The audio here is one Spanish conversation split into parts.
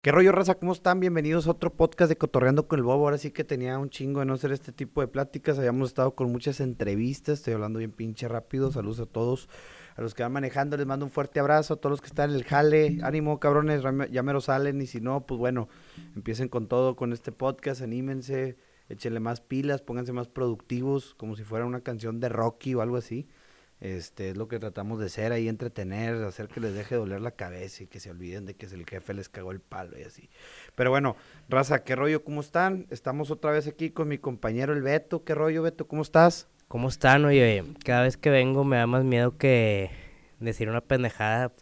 ¿Qué rollo, raza? ¿Cómo están? Bienvenidos a otro podcast de Cotorreando con el Bobo. Ahora sí que tenía un chingo de no hacer este tipo de pláticas. Habíamos estado con muchas entrevistas. Estoy hablando bien pinche rápido. Saludos a todos. A los que van manejando les mando un fuerte abrazo. A todos los que están en el jale. Ánimo, cabrones. Ya me lo salen. Y si no, pues bueno, empiecen con todo con este podcast. Anímense. Échenle más pilas. Pónganse más productivos. Como si fuera una canción de Rocky o algo así. Este, es lo que tratamos de ser ahí, entretener, hacer que les deje doler la cabeza y que se olviden de que el jefe les cagó el palo y así. Pero bueno, raza, ¿qué rollo? ¿Cómo están? Estamos otra vez aquí con mi compañero el Beto. ¿Qué rollo, Beto? ¿Cómo estás? ¿Cómo están? Oye, cada vez que vengo me da más miedo que decir una pendejada.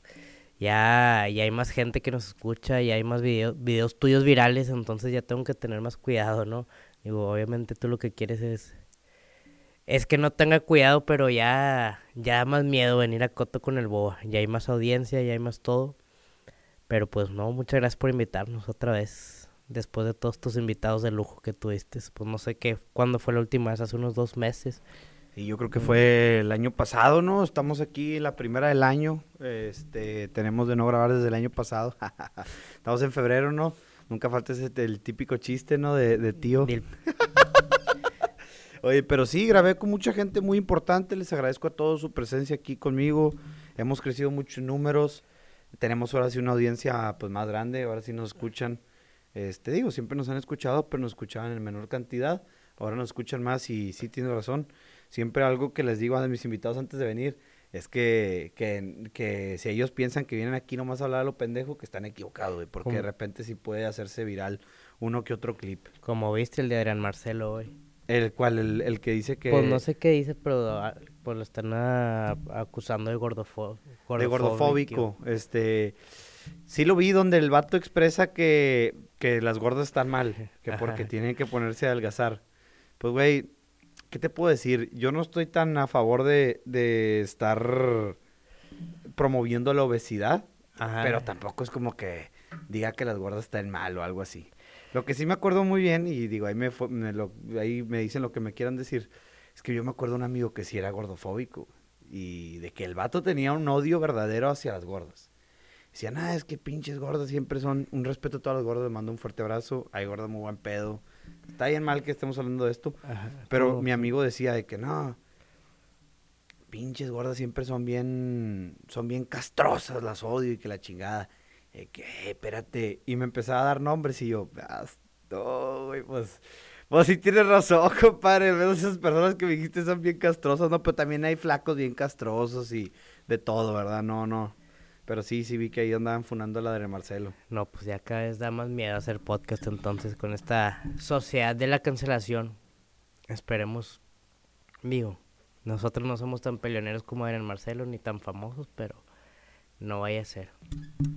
Ya, ya hay más gente que nos escucha, ya hay más videos, videos tuyos virales, entonces ya tengo que tener más cuidado, ¿no? Digo, obviamente tú lo que quieres es es que no tenga cuidado, pero ya, ya da más miedo venir a Coto con el Boa. Ya hay más audiencia, ya hay más todo. Pero pues no, muchas gracias por invitarnos otra vez. Después de todos tus invitados de lujo que tuviste. Pues no sé qué, cuándo fue la última vez, hace unos dos meses. Y yo creo que fue el año pasado, ¿no? Estamos aquí la primera del año. Este, tenemos de no grabar desde el año pasado. Estamos en febrero, ¿no? Nunca falta ese, el típico chiste, ¿no? De, de tío. Oye, pero sí, grabé con mucha gente muy importante. Les agradezco a todos su presencia aquí conmigo. Hemos crecido muchos números. Tenemos ahora sí una audiencia pues más grande. Ahora sí nos escuchan. Este, digo, siempre nos han escuchado, pero nos escuchaban en menor cantidad. Ahora nos escuchan más y sí tiene razón. Siempre algo que les digo a mis invitados antes de venir es que, que, que si ellos piensan que vienen aquí nomás a hablar a lo pendejo, que están equivocados, porque de repente sí puede hacerse viral uno que otro clip. Como viste el de Adrián Marcelo hoy. ¿El cual? El, que dice que...? Pues no sé qué dice, pero ah, pues lo están acusando de, gordofo de gordofóbico. Este... Sí lo vi donde el vato expresa que, que las gordas están mal, que porque tienen que ponerse a adelgazar. Pues, güey, ¿qué te puedo decir? Yo no estoy tan a favor de, de estar promoviendo la obesidad, pero tampoco es como que diga que las gordas están mal o algo así. Lo que sí me acuerdo muy bien, y digo, ahí me, ahí me dicen lo que me quieran decir, es que yo me acuerdo de un amigo que sí era gordofóbico y de que el vato tenía un odio verdadero hacia las gordas. Decía, nada, es que pinches gordas siempre son un respeto a todas las gordas, le mando un fuerte abrazo, hay gordas muy buen pedo. Está bien mal que estemos hablando de esto, pero mi amigo decía de que no, pinches gordas siempre son bien, son bien castrosas, las odio y que la chingada. Que, espérate, y me empezaba a dar nombres y yo, no, güey, pues, pues sí tienes razón, compadre, esas personas que me dijiste son bien castrosas, no, pero también hay flacos bien castrosos y de todo, ¿verdad? No, no. Pero sí, sí vi que ahí andaban funando la de Marcelo. No, pues ya cada vez da más miedo hacer podcast entonces con esta sociedad de la cancelación. Esperemos, digo, nosotros no somos tan peleoneros como Adrián Marcelo ni tan famosos, pero no vaya a ser.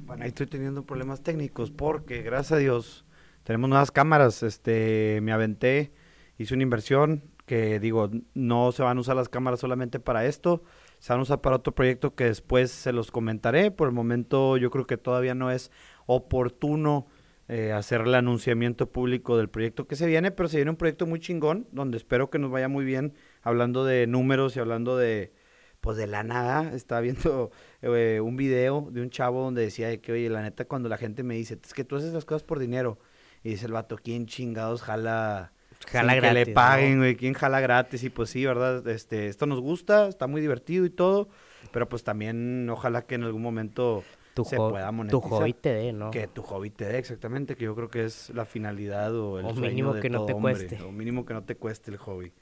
Bueno, ahí estoy teniendo problemas técnicos porque, gracias a Dios, tenemos nuevas cámaras. Este, me aventé, hice una inversión que, digo, no se van a usar las cámaras solamente para esto, se van a usar para otro proyecto que después se los comentaré. Por el momento, yo creo que todavía no es oportuno eh, hacer el anunciamiento público del proyecto que se viene, pero se viene un proyecto muy chingón, donde espero que nos vaya muy bien, hablando de números y hablando de pues de la nada estaba viendo eh, un video de un chavo donde decía que, oye, la neta, cuando la gente me dice, es que tú haces las cosas por dinero, y dice el vato, ¿quién chingados jala? Jala gratis. Que le paguen, güey, ¿quién jala gratis? Y pues sí, ¿verdad? Este, esto nos gusta, está muy divertido y todo, pero pues también ojalá que en algún momento tu se pueda monetizar. Tu hobby te dé, ¿no? Que tu hobby te dé, exactamente, que yo creo que es la finalidad o el o mínimo que no te cueste. O mínimo que no te cueste el hobby.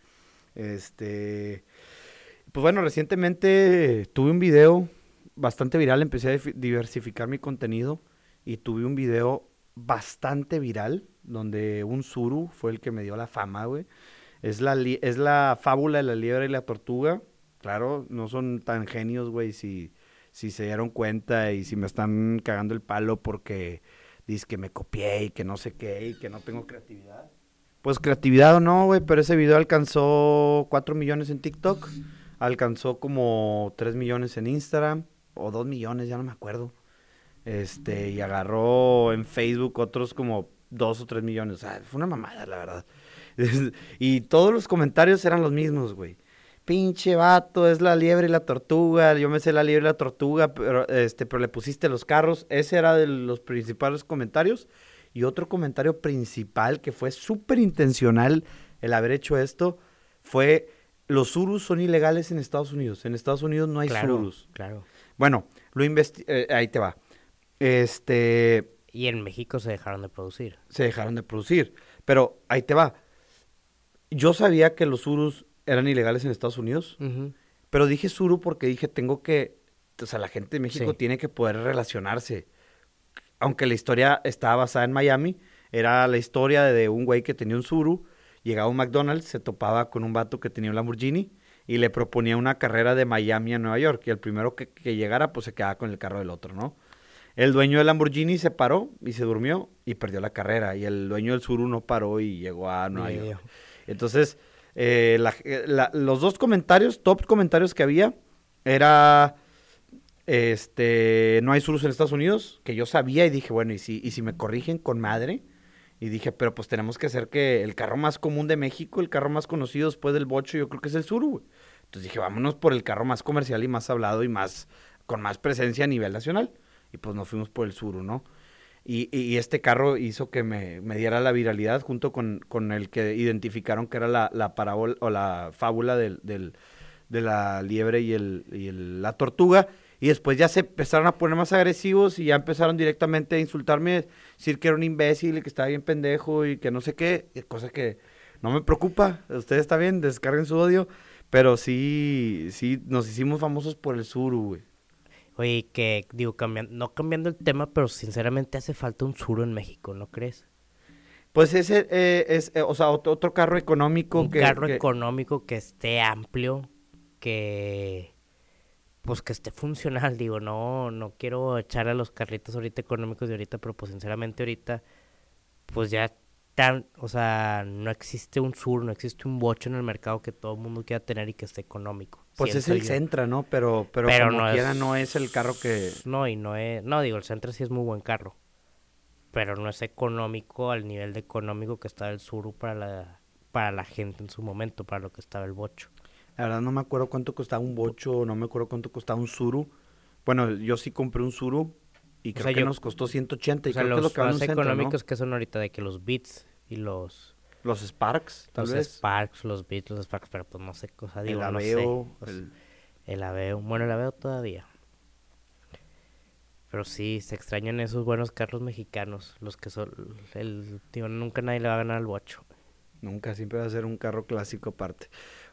Este... Pues bueno, recientemente tuve un video bastante viral, empecé a diversificar mi contenido y tuve un video bastante viral donde un suru fue el que me dio la fama, güey. Es la, es la fábula de la liebre y la tortuga. Claro, no son tan genios, güey, si, si se dieron cuenta y si me están cagando el palo porque dice que me copié y que no sé qué y que no tengo creatividad. Pues creatividad o no, güey, pero ese video alcanzó 4 millones en TikTok alcanzó como 3 millones en Instagram, o 2 millones, ya no me acuerdo. Este, y agarró en Facebook otros como 2 o 3 millones. O sea, fue una mamada, la verdad. y todos los comentarios eran los mismos, güey. pinche vato, es la liebre y la tortuga, yo me sé la liebre y la tortuga, pero, este, pero le pusiste los carros. Ese era de los principales comentarios. Y otro comentario principal que fue súper intencional el haber hecho esto fue los surus son ilegales en Estados Unidos. En Estados Unidos no hay Claro, surus. claro. Bueno, lo investi eh, ahí te va. Este, Y en México se dejaron de producir. se dejaron de producir. Pero ahí te va. Yo sabía que los surus eran ilegales en Estados Unidos, pero dije suru porque dije tengo que, o sea, la gente de México Sí. tiene que poder relacionarse. Aunque la historia estaba basada en Miami, era la historia de un güey que tenía un suru, llegaba a un McDonald's, se topaba con un vato que tenía un Lamborghini y le proponía una carrera de Miami a Nueva York. Y el primero que, que llegara, pues se quedaba con el carro del otro, ¿no? El dueño del Lamborghini se paró y se durmió y perdió la carrera. Y el dueño del Suru no paró y llegó a Nueva York. Entonces, eh, la- eh, la- los dos comentarios, top comentarios que había, era, este, no hay surus en Estados Unidos, que yo sabía y dije, bueno, y si, y si me corrigen con madre, y dije, pero pues tenemos que hacer que el carro más común de México, el carro más conocido después del bocho, yo creo que es el Suru, güey. Entonces dije, vámonos por el carro más comercial y más hablado y más, con más presencia a nivel nacional. Y pues nos fuimos por el Suru, ¿no? Y, este carro hizo que me, me diera la viralidad junto con, con el que identificaron que era la, la parábola o la fábula del- de la liebre y, el, y el- la tortuga. Y después ya se empezaron a poner más agresivos y ya empezaron directamente a insultarme, decir que era un imbécil y que estaba bien pendejo y que no sé qué, cosa que no me preocupa. Ustedes está bien, descarguen su odio, pero sí, sí, nos hicimos famosos por el suru, güey. Oye, que digo, cambiando, no cambiando el tema, pero sinceramente hace falta un suro en México, ¿no crees? Pues ese eh, es, eh, o sea, otro, otro carro económico un que... carro que- económico que esté amplio, que pues que esté funcional, digo, no, no quiero echar a los carritos ahorita económicos de ahorita, pero pues sinceramente ahorita, pues ya tan, o sea, no existe un sur, no existe un bocho en el mercado que todo el mundo quiera tener y que esté económico. Pues es el yo. Sentra, ¿no? Pero, pero, Pero como no quiera es- no es el carro que... No, y no es, no, digo, el Sentra sí es muy buen carro, pero no es económico al nivel de económico que estaba el Suru para la, para la gente en su momento, para lo que estaba el bocho. La verdad no me acuerdo cuánto costaba un bocho, no me acuerdo cuánto costaba un Suru. Bueno, yo sí compré un Suru y O creo sea, que yo- nos costó 180 y O sea, creo que es lo los que más Sentra, ¿no? económicos que son ahorita de que los Beats y los, Los Sparks, tal los vez. Sparks, los Beats, los Sparks, pero pues no sé, o sea, digo, el no Aveo, sé. pues, el- El Aveo, bueno, el Aveo todavía. Pero sí, se extrañan esos buenos carros mexicanos, los que son, el, digo, nunca nadie le va a ganar al bocho. Nunca, siempre va a ser un carro clásico aparte.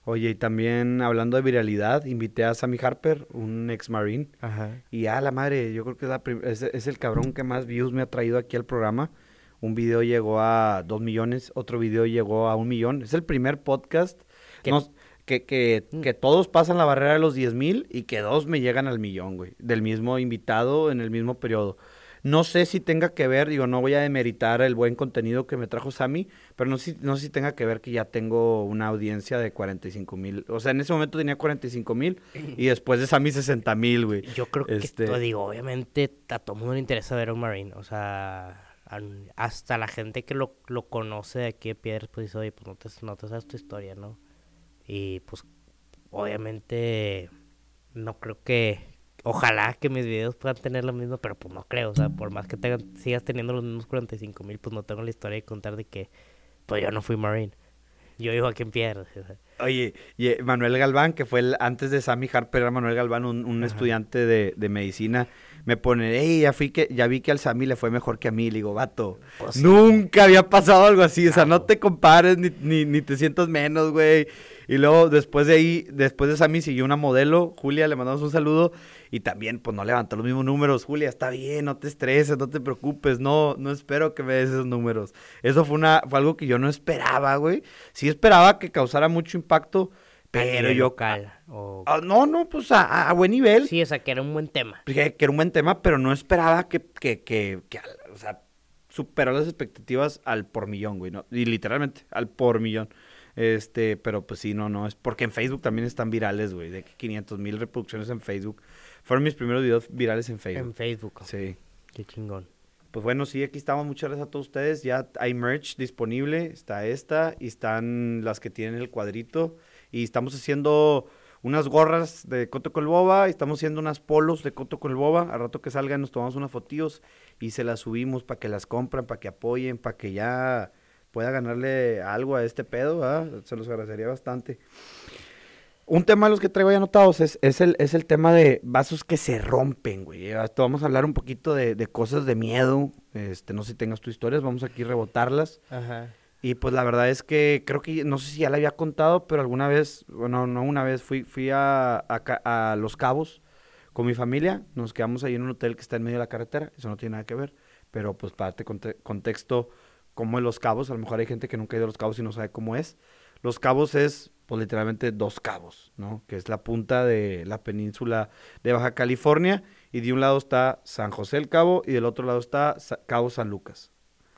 Oye, y también hablando de viralidad, invité a Sammy Harper, un ex marine, Ajá. y a la madre, yo creo que es, la es, es el cabrón que más views me ha traído aquí al programa. Un video llegó a dos millones, otro video llegó a un millón. Es el primer podcast nos- que, que, Mm. que todos pasan la barrera de los 10 mil y que dos me llegan al millón, güey. Del mismo invitado en el mismo periodo. No sé si tenga que ver, digo, no voy a demeritar el buen contenido que me trajo Sammy, pero no sé, si- no sé si tenga que ver que ya tengo una audiencia de 45 mil. O sea, en ese momento tenía 45 mil y después de Sammy 60 mil, güey. Yo creo que, Este- digo, obviamente a todo mundo le interesa ver a un Marine, o sea, hasta la gente que lo, lo conoce de aquí de Piedras, pues dice, oye, pues no te, no te sabes tu historia, ¿no? Y pues, obviamente, no creo que, ojalá que mis videos puedan tener lo mismo, pero pues no creo, o sea, por más que tengan- sigas teniendo los mismos 45 mil, pues no tengo la historia de contar de que, pues yo no fui Marine, yo vivo aquí en Piedras, Oye, y eh, Manuel Galván, que fue el, antes de Sammy Harper, era Manuel Galván, un, un estudiante de, de medicina, me pone, hey, ya, fui que, ya vi que al Sammy le fue mejor que a mí. Le digo, vato, Pues sí. nunca había pasado algo así. O sea, no te compares ni, ni, ni te sientas menos, güey. Y luego, después de ahí, después de Sammy siguió una modelo, Julia, le mandamos un saludo. Y también, pues, no levantó los mismos números. Julia, está bien, no te estreses, no te preocupes. No, no espero que me des esos números. Eso fue, una, fue algo que yo no esperaba, güey. Sí esperaba que causara mucho impacto, pero yo... local, o... Ah, no, no, pues a, a buen nivel. Sí, o sea, que era un buen tema. Que, que era un buen tema, pero no esperaba que, que, que, o sea, superó las expectativas al por millón, güey, ¿no? Y literalmente, al por millón. Este, pero pues sí, no, no, es porque en Facebook también están virales, güey, de que 500 mil reproducciones en Facebook. Fueron mis primeros videos virales en Facebook. En Facebook. Sí. Qué chingón. Pues bueno, sí, aquí estamos. Muchas gracias a todos ustedes. Ya hay merch disponible. Está esta y están las que tienen el cuadrito. Y estamos haciendo unas gorras de Coto Colboba, y estamos haciendo unas polos de Coto Colboba. Al rato que salgan nos tomamos unas fotillos y se las subimos para que las compren, para que apoyen, para que ya pueda ganarle algo a este pedo. Se los agradecería bastante. Un tema de los que traigo ya anotados es, es, el, es el tema de vasos que se rompen, güey. Vamos a hablar un poquito de, de, cosas de miedo. Este, no sé si tengas tus historias, vamos aquí a rebotarlas. Ajá. Y pues la verdad es que creo que, no sé si ya la había contado, pero alguna vez, bueno, no una vez, fui, fui a, a, a Los Cabos con mi familia. Nos quedamos ahí en un hotel que está en medio de la carretera. Eso no tiene nada que ver. Pero pues para darte conte contexto, como en Los Cabos, a lo mejor hay gente que nunca ha ido a Los Cabos y no sabe cómo es. Los Cabos es, pues literalmente dos cabos, ¿no? Que es la punta de la península de Baja California. Y de un lado está San José el Cabo y del otro lado está Sa Cabo San Lucas.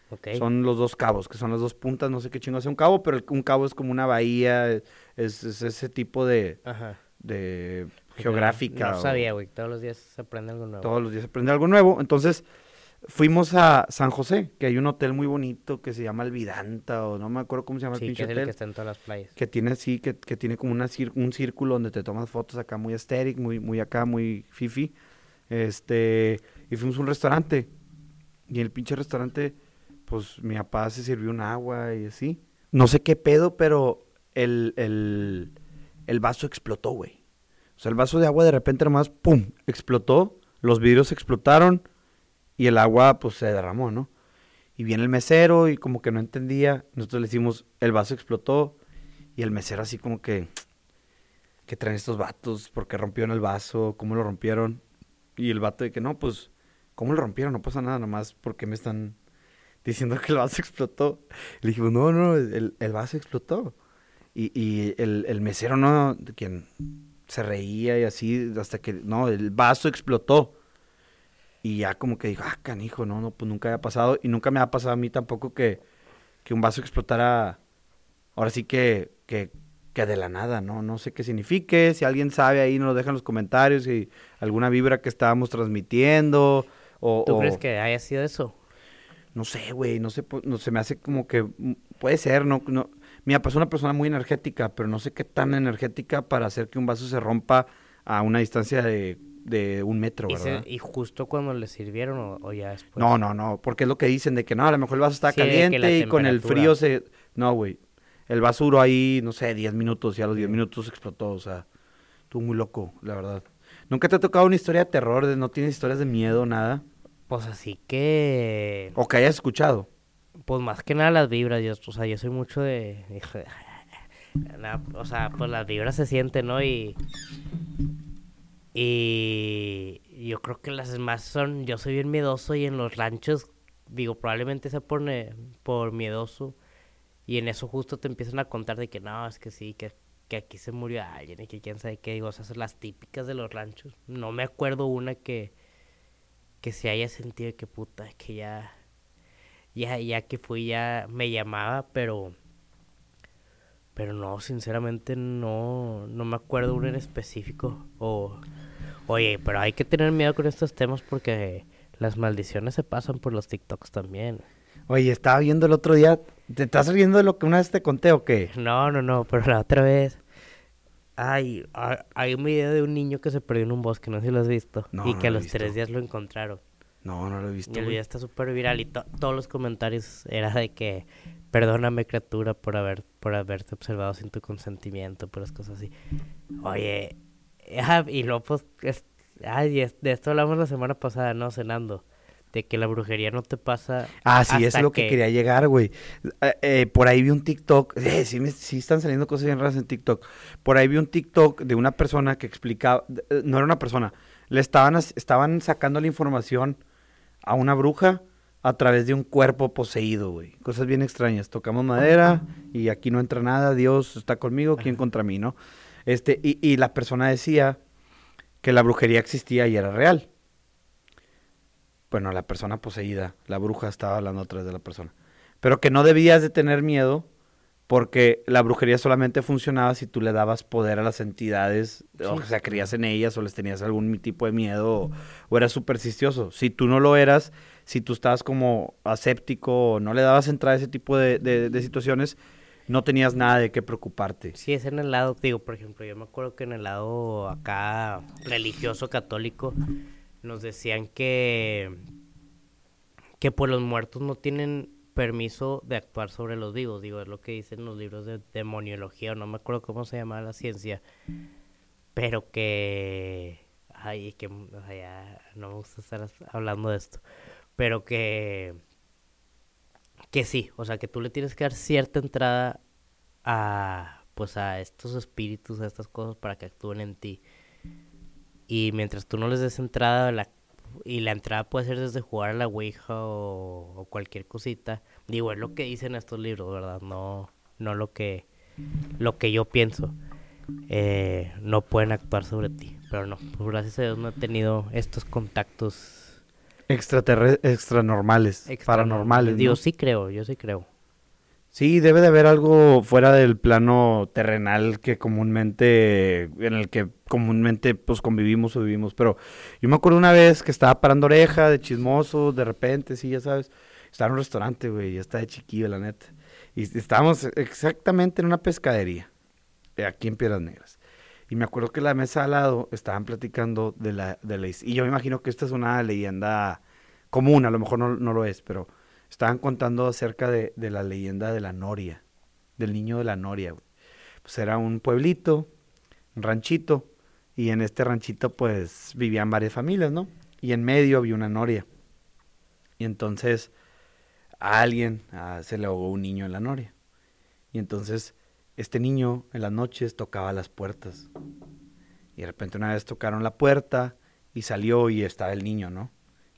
Okay. Son los dos cabos, que son las dos puntas, no sé qué chingo hace un cabo, pero el, un cabo es como una bahía, es, es ese tipo de, Ajá. de geográfica. No, no sabía, güey, todos los días se aprende algo nuevo. Todos los días se aprende algo nuevo, entonces fuimos a San José, que hay un hotel muy bonito que se llama El Vidanta, o no me acuerdo cómo se llama sí, el pinche que es hotel. el que está en todas las playas. Que tiene así, que, que tiene como una cir un círculo donde te tomas fotos acá muy estéril, muy, muy acá, muy fifi. Este, y fuimos a un restaurante. Y en el pinche restaurante, pues mi papá se sirvió un agua y así. No sé qué pedo, pero el, el, el vaso explotó, güey. O sea, el vaso de agua de repente nomás, ¡pum! explotó. Los vidrios explotaron y el agua, pues se derramó, ¿no? Y viene el mesero y como que no entendía. Nosotros le decimos, el vaso explotó. Y el mesero así como que, ¿qué traen estos vatos? ¿Por qué rompieron el vaso? ¿Cómo lo rompieron? Y el vato de que no, pues, ¿cómo lo rompieron? No pasa nada, nomás porque me están diciendo que el vaso explotó. Le dijimos, no, no, el, el vaso explotó. Y, y el, el, mesero, no, quien se reía y así, hasta que, no, el vaso explotó. Y ya como que dijo, ah, canijo, no, no, pues nunca había pasado. Y nunca me ha pasado a mí tampoco que, que un vaso explotara, ahora sí que, que, que de la nada, ¿no? No sé qué signifique. Si alguien sabe ahí, nos lo deja en los comentarios. Si alguna vibra que estábamos transmitiendo. O, ¿Tú o... crees que haya sido eso? No sé, güey, no sé, no, se me hace como que, puede ser, no, no. Mi papá es una persona muy energética, pero no sé qué tan energética para hacer que un vaso se rompa a una distancia de de un metro, ¿Y, ¿verdad? se, ¿Y, justo cuando le sirvieron o, o, ya después? No, no, no, porque es lo que dicen de que no, a lo mejor el vaso está sí, caliente y con el frío se... No, güey, el vaso duró ahí, no sé, 10 minutos y a los 10 minutos explotó, o sea, estuvo muy loco, la verdad. ¿Nunca te ha tocado una historia de terror, de no tienes historias de miedo, nada? Pues así que... O que hayas escuchado. Pues más que nada las vibras, yo, o sea, yo soy mucho de... O sea, pues las vibras se sienten, ¿no? Y... Y yo creo que las demás son, yo soy bien miedoso y en los ranchos, digo, probablemente sea por, por miedoso. Y en eso justo te empiezan a contar de que no, es que sí, que, que aquí se murió alguien y que quién sabe qué. Digo, esas son las típicas de los ranchos. No me acuerdo una que, que se haya sentido que puta, que ya, ya, ya que fui, ya me llamaba, pero... Pero no, sinceramente no, no me acuerdo una en específico. O, oye, pero hay que tener miedo con estos temas porque las maldiciones se pasan por los TikToks también. Oye, estaba viendo el otro día. ¿Te estás riendo de lo que una vez te conté o qué? No, no, no, pero la otra vez. Ay, hay un video de un niño que se perdió en un bosque, no sé si lo has visto. No, y que no a los tres días lo encontraron. No, no lo he visto. Y el video está súper viral y to todos los comentarios era de que perdóname criatura por haber por haberte observado sin tu consentimiento, puras cosas así. Oye, ah, y luego pues, es, ay, es, de esto hablamos la semana pasada, ¿no? Cenando. De que la brujería no te pasa. Ah, sí, es lo que... que, quería llegar, güey. Eh, eh, por ahí vi un TikTok. Eh, sí, me, sí, están saliendo cosas bien raras en TikTok. Por ahí vi un TikTok de una persona que explicaba. No era una persona. Le estaban, estaban sacando la información a una bruja a través de un cuerpo poseído, güey. Cosas bien extrañas. Tocamos madera y aquí no entra nada. Dios está conmigo, ¿quién contra mí, no? Este, y, y la persona decía que la brujería existía y era real. Bueno, la persona poseída, la bruja estaba hablando a través de la persona. Pero que no debías de tener miedo porque la brujería solamente funcionaba si tú le dabas poder a las entidades, sí. o sea, creías en ellas o les tenías algún tipo de miedo o, o eras supersticioso. Si tú no lo eras, si tú estabas como aséptico o no le dabas entrada a ese tipo de, de, de situaciones, no tenías nada de qué preocuparte. Sí, es en el lado, digo, por ejemplo, yo me acuerdo que en el lado acá religioso católico nos decían que que pues los muertos no tienen permiso de actuar sobre los vivos, digo, es lo que dicen los libros de demoniología, o no me acuerdo cómo se llama la ciencia, pero que ay, que o sea, ya no me gusta estar hablando de esto, pero que que sí, o sea, que tú le tienes que dar cierta entrada a pues a estos espíritus, a estas cosas para que actúen en ti. Y mientras tú no les des entrada, la, y la entrada puede ser desde jugar a la Ouija o, cualquier cosita. Digo, es lo que dicen estos libros, ¿verdad? No, no lo que, lo que yo pienso. Eh, no pueden actuar sobre ti. Pero no, pues gracias a Dios no he tenido estos contactos Extraterrestres, extranormales, paranormales. Digo, sí creo, yo sí creo. Sí, debe de haber algo fuera del plano terrenal que comúnmente, en el que comúnmente pues convivimos o vivimos. Pero yo me acuerdo una vez que estaba parando oreja de chismoso, de repente, sí, ya sabes, estaba en un restaurante, güey, ya está de chiquillo, la neta. Y estábamos exactamente en una pescadería, aquí en Piedras Negras. Y me acuerdo que la mesa al lado estaban platicando de la, de la... Y yo me imagino que esta es una leyenda común, a lo mejor no, lo es, pero estaban contando acerca de, de, la leyenda de la Noria, del niño de la Noria. Pues era un pueblito, un ranchito, y en este ranchito pues vivían varias familias, ¿no? Y en medio había una Noria. Y entonces a alguien se le ahogó un niño en la Noria. Y entonces este niño en las noches tocaba las puertas. Y de repente una vez tocaron la puerta y salió y estaba el niño, ¿no?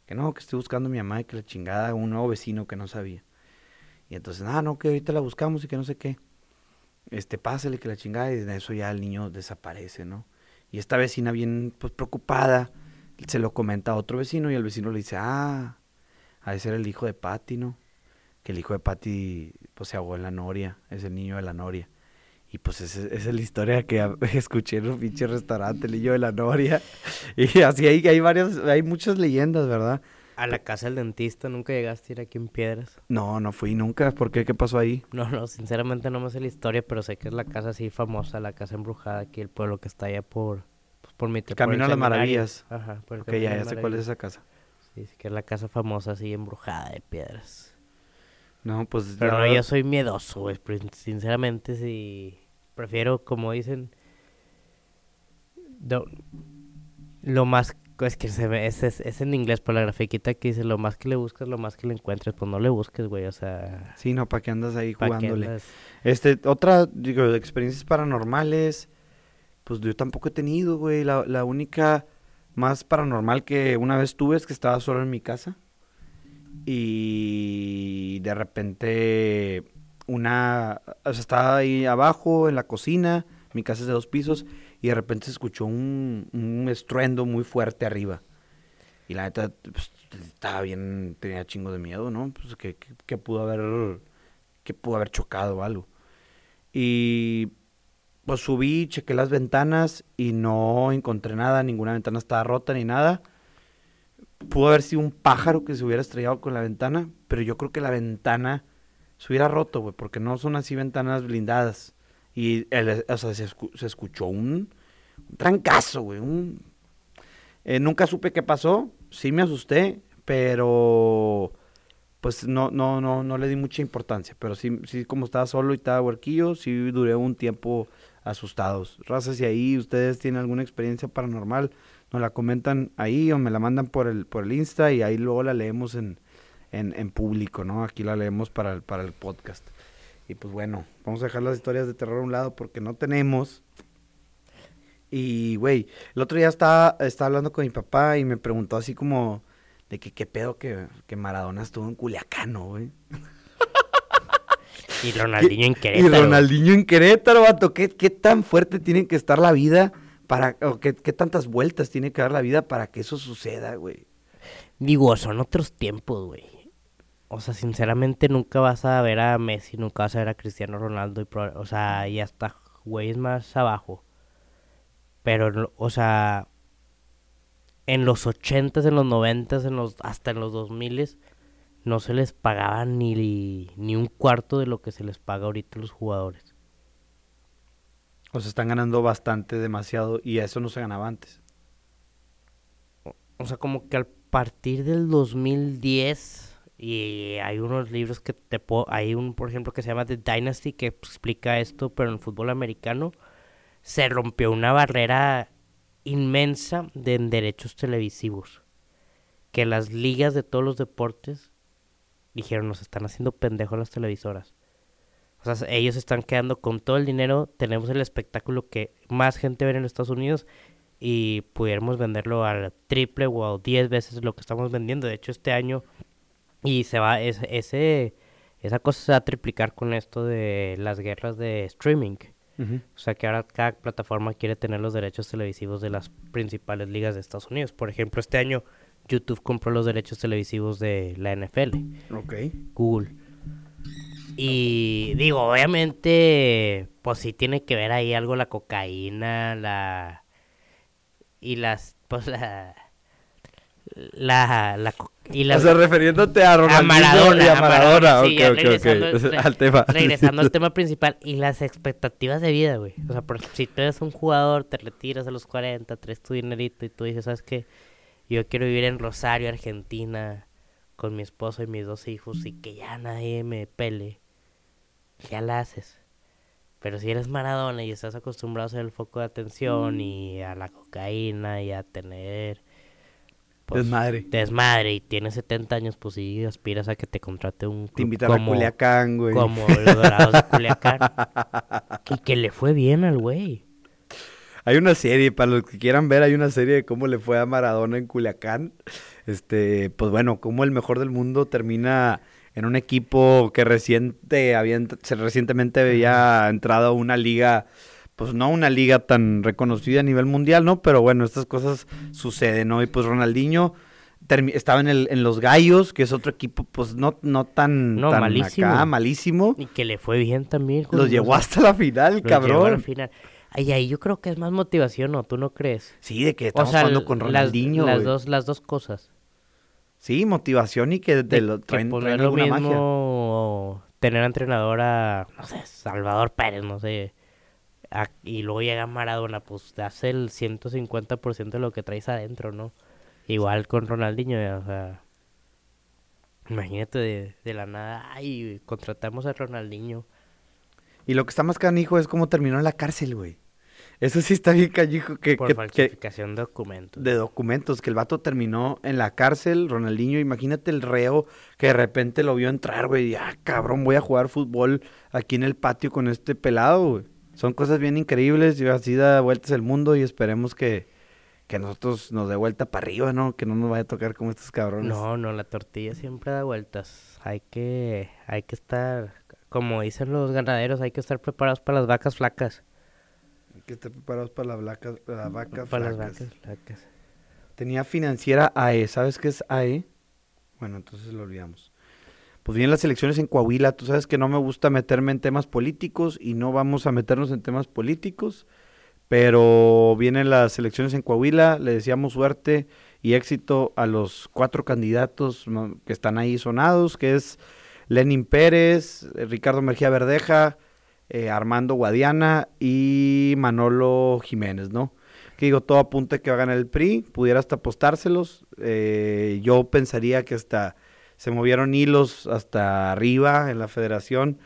Que no, que estoy buscando a mi mamá y que la chingada, un nuevo vecino que no sabía. Y entonces, ah, no, que ahorita la buscamos y que no sé qué. Este, pásale que la chingada y de eso ya el niño desaparece, ¿no? Y esta vecina bien, pues, preocupada, se lo comenta a otro vecino y el vecino le dice, ah, a ese era el hijo de Patty, ¿no? Que el hijo de Patty, pues, se ahogó en la noria, es el niño de la noria. Y pues esa, es la historia que escuché en un pinche restaurante, el niño de la noria. Y así hay, hay varias, hay muchas leyendas, ¿verdad? A la casa del dentista, ¿nunca llegaste a ir aquí en Piedras? No, no fui nunca. ¿Por qué? ¿Qué pasó ahí? No, no, sinceramente no me sé la historia, pero sé que es la casa así famosa, la casa embrujada aquí, el pueblo que está allá por, pues, por mi Camino a las Maravillas. Ajá, por el Ok, ya, ya sé cuál es esa casa. Sí, sí, que es la casa famosa así embrujada de piedras. No, pues... Pero yo soy miedoso, güey. Sinceramente, sí... Prefiero, como dicen... lo más... Es que se ve, es, es, en inglés, por la grafiquita que dice, lo más que le buscas, lo más que le encuentres. Pues no le busques, güey, o sea... Sí, no, ¿para qué andas ahí jugándole? Este, otra, digo, de experiencias paranormales... Pues yo tampoco he tenido, güey. La, la única más paranormal que una vez tuve es que estaba solo en mi casa y de repente una, estaba ahí abajo en la cocina, mi casa es de dos pisos, y de repente se escuchó un, un estruendo muy fuerte arriba. Y la neta, pues, estaba bien, tenía chingo de miedo, ¿no? Pues que, que, pudo haber, que pudo haber chocado o algo. Y pues subí, chequé las ventanas y no encontré nada, ninguna ventana estaba rota ni nada pudo haber sido un pájaro que se hubiera estrellado con la ventana, pero yo creo que la ventana se hubiera roto, güey, porque no son así ventanas blindadas. Y o sea, se, escuchó un, trancazo, güey. Un... Eh, nunca supe qué pasó, sí me asusté, pero pues no, no, no, no le di mucha importancia. Pero sí, sí, como estaba solo y estaba huerquillo, sí duré un tiempo asustados. Razas, si ahí ustedes tienen alguna experiencia paranormal, nos la comentan ahí o me la mandan por el, por el Insta y ahí luego la leemos en, en, público, ¿no? Aquí la leemos para el, para el podcast. Y pues bueno, vamos a dejar las historias de terror a un lado porque no tenemos. Y, güey, el otro día estaba, estaba hablando con mi papá y me preguntó así como de que qué pedo que, que Maradona estuvo en Culiacán, güey. Y Ronaldinho en Querétaro. Y Ronaldinho en Querétaro, vato. ¿Qué, qué tan fuerte tiene que estar la vida para, o qué, tantas vueltas tiene que dar la vida para que eso suceda, güey? Digo, son otros tiempos, güey. O sea, sinceramente nunca vas a ver a Messi, nunca vas a ver a Cristiano Ronaldo, y o sea, y hasta güeyes más abajo. Pero, o sea, en los ochentas, en los noventas, en los, hasta en los dos miles, no se les pagaba ni, ni un cuarto de lo que se les paga ahorita a los jugadores. O sea, están ganando bastante, demasiado, y eso no se ganaba antes. O sea, como que al partir del 2010, y hay unos libros que te puedo, hay un, por ejemplo, que se llama The Dynasty, que explica esto, pero en el fútbol americano, se rompió una barrera inmensa de derechos televisivos. Que las ligas de todos los deportes dijeron, nos están haciendo pendejos las televisoras. O sea, ellos están quedando con todo el dinero, tenemos el espectáculo que más gente ve en Estados Unidos y pudiéramos venderlo al triple o a diez veces lo que estamos vendiendo. De hecho, este año, y se va, ese, ese esa cosa se va a triplicar con esto de las guerras de streaming. O sea que ahora cada plataforma quiere tener los derechos televisivos de las principales ligas de Estados Unidos. Por ejemplo, este año YouTube compró los derechos televisivos de la NFL. Ok. Google. Y digo, obviamente, pues sí tiene que ver ahí algo la cocaína, la... Y las, pues la... La, la, y la, o sea, refiriéndote a Ronaldinho Maradona, y a Maradona. sí, ok, ok, regresando, ok. Al tema. Regresando al tema principal y las expectativas de vida, güey. O sea, por, si tú eres un jugador, te retiras a los 40, traes tu dinerito y tú dices, ¿sabes qué? Yo quiero vivir en Rosario, Argentina, con mi esposo y mis dos hijos y que ya nadie me pele. Ya la haces. Pero si eres Maradona y estás acostumbrado a ser el foco de atención y a la cocaína y a tener pues, Desmadre. desmadre y tienes 70 años, pues sí aspiras a que te contrate un club Te invitan a Culiacán, güey. como los Dorados de Culiacán. y que le fue bien al güey. Hay una serie, para los que quieran ver, hay una serie de cómo le fue a Maradona en Culiacán. Este, pues bueno, cómo el mejor del mundo termina en un equipo que reciente había, se- recientemente había entrado a una liga, pues no una liga tan reconocida a nivel mundial, ¿no? Pero bueno, estas cosas suceden, ¿no? Y pues Ronaldinho estaba en, el, en los Gallos, que es otro equipo, pues no, no tan, No, tan malísimo. acá, malísimo. Y que le fue bien también. Los llevó hasta la final, los llevó a la cabrón. final. Ay, ahí yo creo que es más motivación, ¿no? ¿Tú no crees? Sí, de que O estamos sea, jugando con Ronaldinho. las, dos, las dos cosas. Sí, motivación y que te De lo que, traen, es lo alguna magia. mismo tener a entrenador a, no sé, Salvador Pérez, no sé. a- y luego llega Maradona, pues te hace el 150% de lo que traes adentro, ¿no? Igual con Ronaldinho, o sea. Imagínate de, de la nada, ay, contratamos a Ronaldinho. Y lo que está más canijo es cómo terminó en la cárcel, güey. Eso sí está bien canijo que, Por que- que- falsificación de documentos. de documentos, que el vato terminó en la cárcel, Ronaldinho, imagínate el reo que de repente lo vio entrar, güey, y ah, cabrón, voy a jugar fútbol aquí en el patio con este pelado, güey. Son cosas bien increíbles y así da vueltas el mundo y esperemos que, que nosotros nos dé vuelta para arriba, ¿no? Que no nos vaya a tocar como estos cabrones. No, no, la tortilla siempre da vueltas. Hay que, hay que estar, como dicen los ganaderos, hay que estar preparados para las vacas flacas. Que estar preparados para la, blaca, para la vaca para las vacas flacas. Tenía financiera AE. ¿Sabes qué es AE? Bueno, entonces lo olvidamos. Pues vienen las elecciones en Coahuila. Tú sabes que no me gusta meterme en temas políticos y no vamos a meternos en temas políticos. Pero vienen las elecciones en Coahuila. Le deseamos suerte y éxito a los cuatro candidatos que están ahí sonados, que es Lenin Pérez, Ricardo Mejía Verdeja, eh, Armando Guadiana y Manolo Jiménez, ¿no? que digo, todo apunta que va a ganar el PRI, pudiera hasta apostárselos. Eh, yo pensaría que hasta se movieron hilos hasta arriba en la federación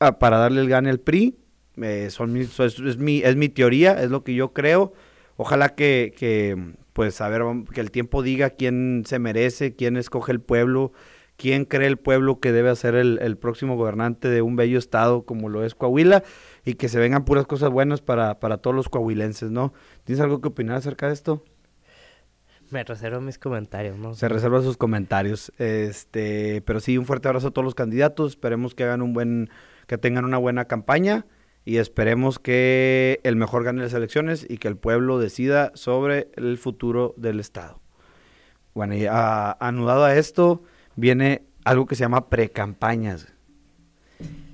ah, para darle el gane al PRI. Eh, es, mi, es mi teoría, es lo que yo creo. Ojalá que, que, pues, a ver, que el tiempo diga quién se merece, quién escoge el pueblo, quién cree el pueblo que debe ser el, el próximo gobernante de un bello estado como lo es Coahuila y que se vengan puras cosas buenas para, para todos los coahuilenses, ¿no? ¿Tienes algo que opinar acerca de esto? Me reservo mis comentarios, ¿no? Se reserva sus comentarios. Este, pero sí, un fuerte abrazo a todos los candidatos. Esperemos que hagan un buen, que tengan una buena campaña y esperemos que el mejor gane las elecciones y que el pueblo decida sobre el futuro del estado. Bueno, y a- anudado a esto viene algo que se llama precampañas.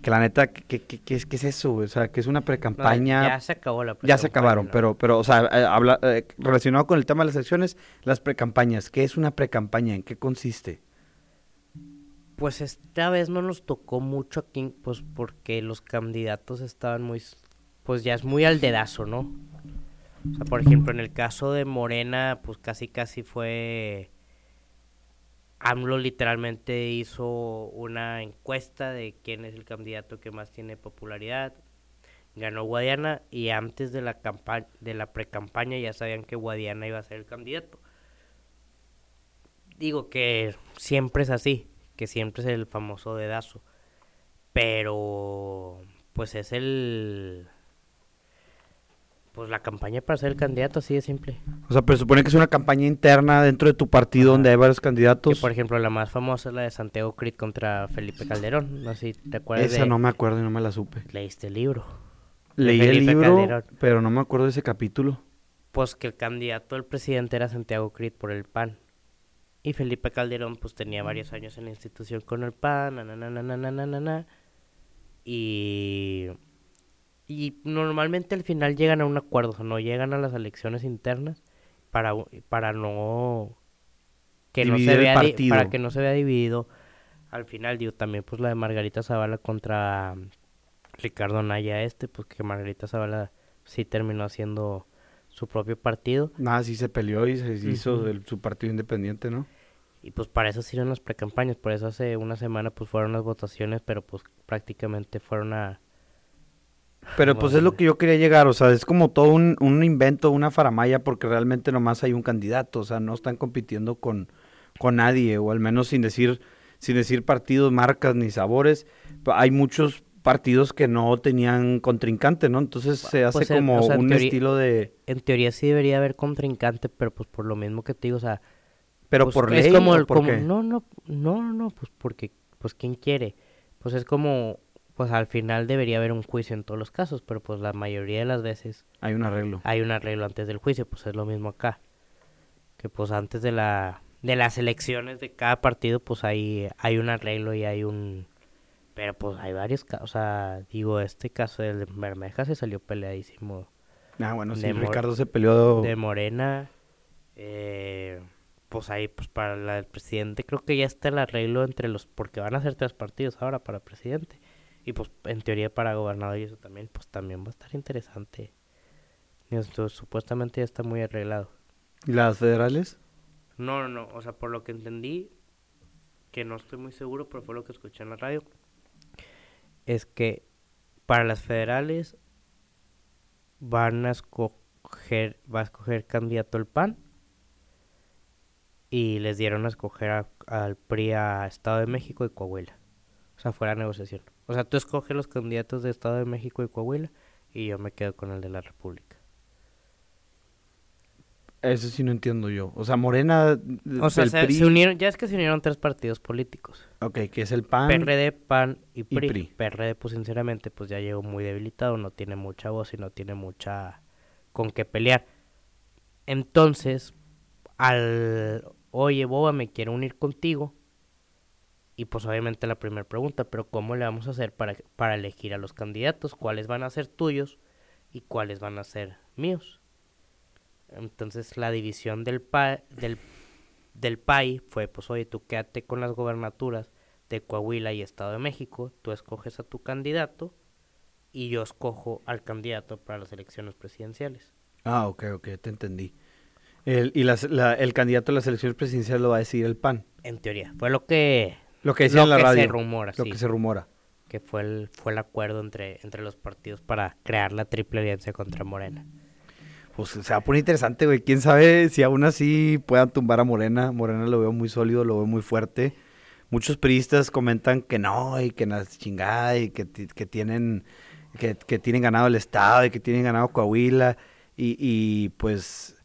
Que la neta, ¿qué, qué, qué es, qué es eso? O sea, que es una No, precampaña. ya se acabó la Ya se acabaron, ¿no? pero, pero, o sea, eh, habla, eh, relacionado con el tema de las elecciones, las precampañas. ¿Qué es una precampaña? ¿En qué consiste? Pues esta vez no nos tocó mucho aquí, pues porque los candidatos estaban muy, pues ya es muy al dedazo, ¿no? O sea, por ejemplo, en el caso de Morena, pues casi casi fue... AMLO literalmente hizo una encuesta de quién es el candidato que más tiene popularidad. Ganó Guadiana y antes de la campaña, de la pre-campaña ya sabían que Guadiana iba a ser el candidato. Digo que siempre es así, que siempre es el famoso dedazo. Pero pues es el pues la campaña para ser el candidato, así de simple. O sea, pero supone que es una campaña interna dentro de tu partido donde hay varios candidatos. Que, por ejemplo, la más famosa es la de Santiago Crit contra Felipe Calderón. No sé si te acuerdas Esa no me acuerdo y no me la supe. Leíste el libro. Leí el libro, pero no me acuerdo de ese capítulo. Pues que el candidato del presidente era Santiago Crit por el PAN. Y Felipe Calderón, pues tenía varios años en la institución con el PAN, na, na, na, na, na, na, na, Y y normalmente al final llegan a un acuerdo, o sea, no llegan a las elecciones internas para, para no que no se vea para que no se vea dividido. Al final digo también pues la de Margarita Zavala contra Ricardo Naya este pues que Margarita Zavala sí terminó haciendo su propio partido. Nada sí se peleó y se hizo su partido independiente no y pues para eso sirven las precampañas. Por eso hace una semana pues fueron las votaciones pero pues prácticamente fueron a pero pues es lo que yo quería llegar, o sea, es como todo un, un, invento, una faramaya, porque realmente nomás hay un candidato, o sea, no están compitiendo con, con nadie, o al menos sin decir, sin decir partidos, marcas ni sabores. Hay muchos partidos que no tenían contrincante, ¿no? Entonces se hace pues, eh, como un estilo de... En teoría sí debería haber contrincante, pero pues por lo mismo que te digo, o sea... Pero pues, por ley, como, el, como no, no, no, no, pues porque, pues quién quiere. Pues es como pues al final debería haber un juicio en todos los casos, pero pues la mayoría de las veces hay un arreglo. Hay un arreglo antes del juicio, pues es lo mismo acá. Que pues antes de la de las elecciones de cada partido pues hay hay un arreglo y hay un pero pues hay varios casos, o sea, digo, este caso de Bermeja se salió peleadísimo. Ah, bueno, sí, Ricardo se peleó de Morena eh pues ahí pues para el presidente creo que ya está el arreglo entre los porque van a ser tres partidos ahora para presidente y pues en teoría para gobernador y eso también, pues también va a estar interesante. esto supuestamente ya está muy arreglado. ¿Y las federales? No, no, no. O sea, por lo que entendí, que no estoy muy seguro, pero fue lo que escuché en la radio, es que para las federales van a escoger, va a escoger candidato el PAN y les dieron a escoger al PRI a Estado de México y Coahuila. O sea, fue la negociación. O sea, tú escoges los candidatos de Estado de México y Coahuila y yo me quedo con el de la República. Eso sí no entiendo yo. O sea, Morena. O sea, se, unieron, ya es que se unieron tres partidos políticos. Ok, que es el PAN. PRD, PAN y PRI. PRI. PRD, pues sinceramente, pues ya llegó muy debilitado, no tiene mucha voz y no tiene mucha con qué pelear. Entonces, al. Oye, Boba, me quiero unir contigo y pues obviamente la primera pregunta, pero ¿cómo le vamos a hacer para, para elegir a los candidatos? ¿Cuáles van a ser tuyos y cuáles van a ser míos? Entonces la división del, pa del, del PAI fue, pues oye, tú quédate con las gobernaturas de Coahuila y Estado de México, tú escoges a tu candidato y yo escojo al candidato para las elecciones presidenciales. Ah, ok, ok, te entendí. El, y el candidato a las elecciones presidenciales lo va a decir el PAN. En teoría, fue lo que lo que decía en la radio. Se rumora, lo que se rumora. Que fue el, fue el acuerdo entre, entre los partidos para crear la triple alianza contra Morena. Pues se va a poner interesante, güey. Quién sabe si aún así puedan tumbar a Morena. Morena lo veo muy sólido, lo veo muy fuerte. Muchos periodistas comentan que no, y que la chingada, y que, que tienen que, que, tienen ganado el Estado, y que tienen ganado Coahuila. Y, y pues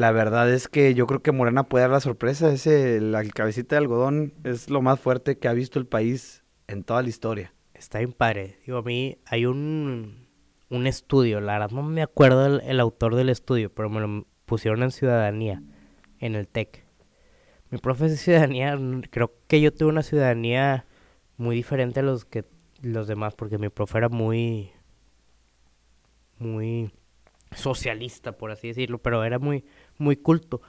la verdad es que yo creo que Morena puede dar la sorpresa. Ese, la cabecita de algodón es lo más fuerte que ha visto el país en toda la historia. Está bien. Digo, a mí hay un, un estudio, la verdad no me acuerdo el, autor del estudio, pero me lo pusieron en ciudadanía, en el TEC. Mi profe de ciudadanía, creo que yo tuve una ciudadanía muy diferente a los que los demás, porque mi profe era muy, muy socialista, por así decirlo, pero era muy, muy culto.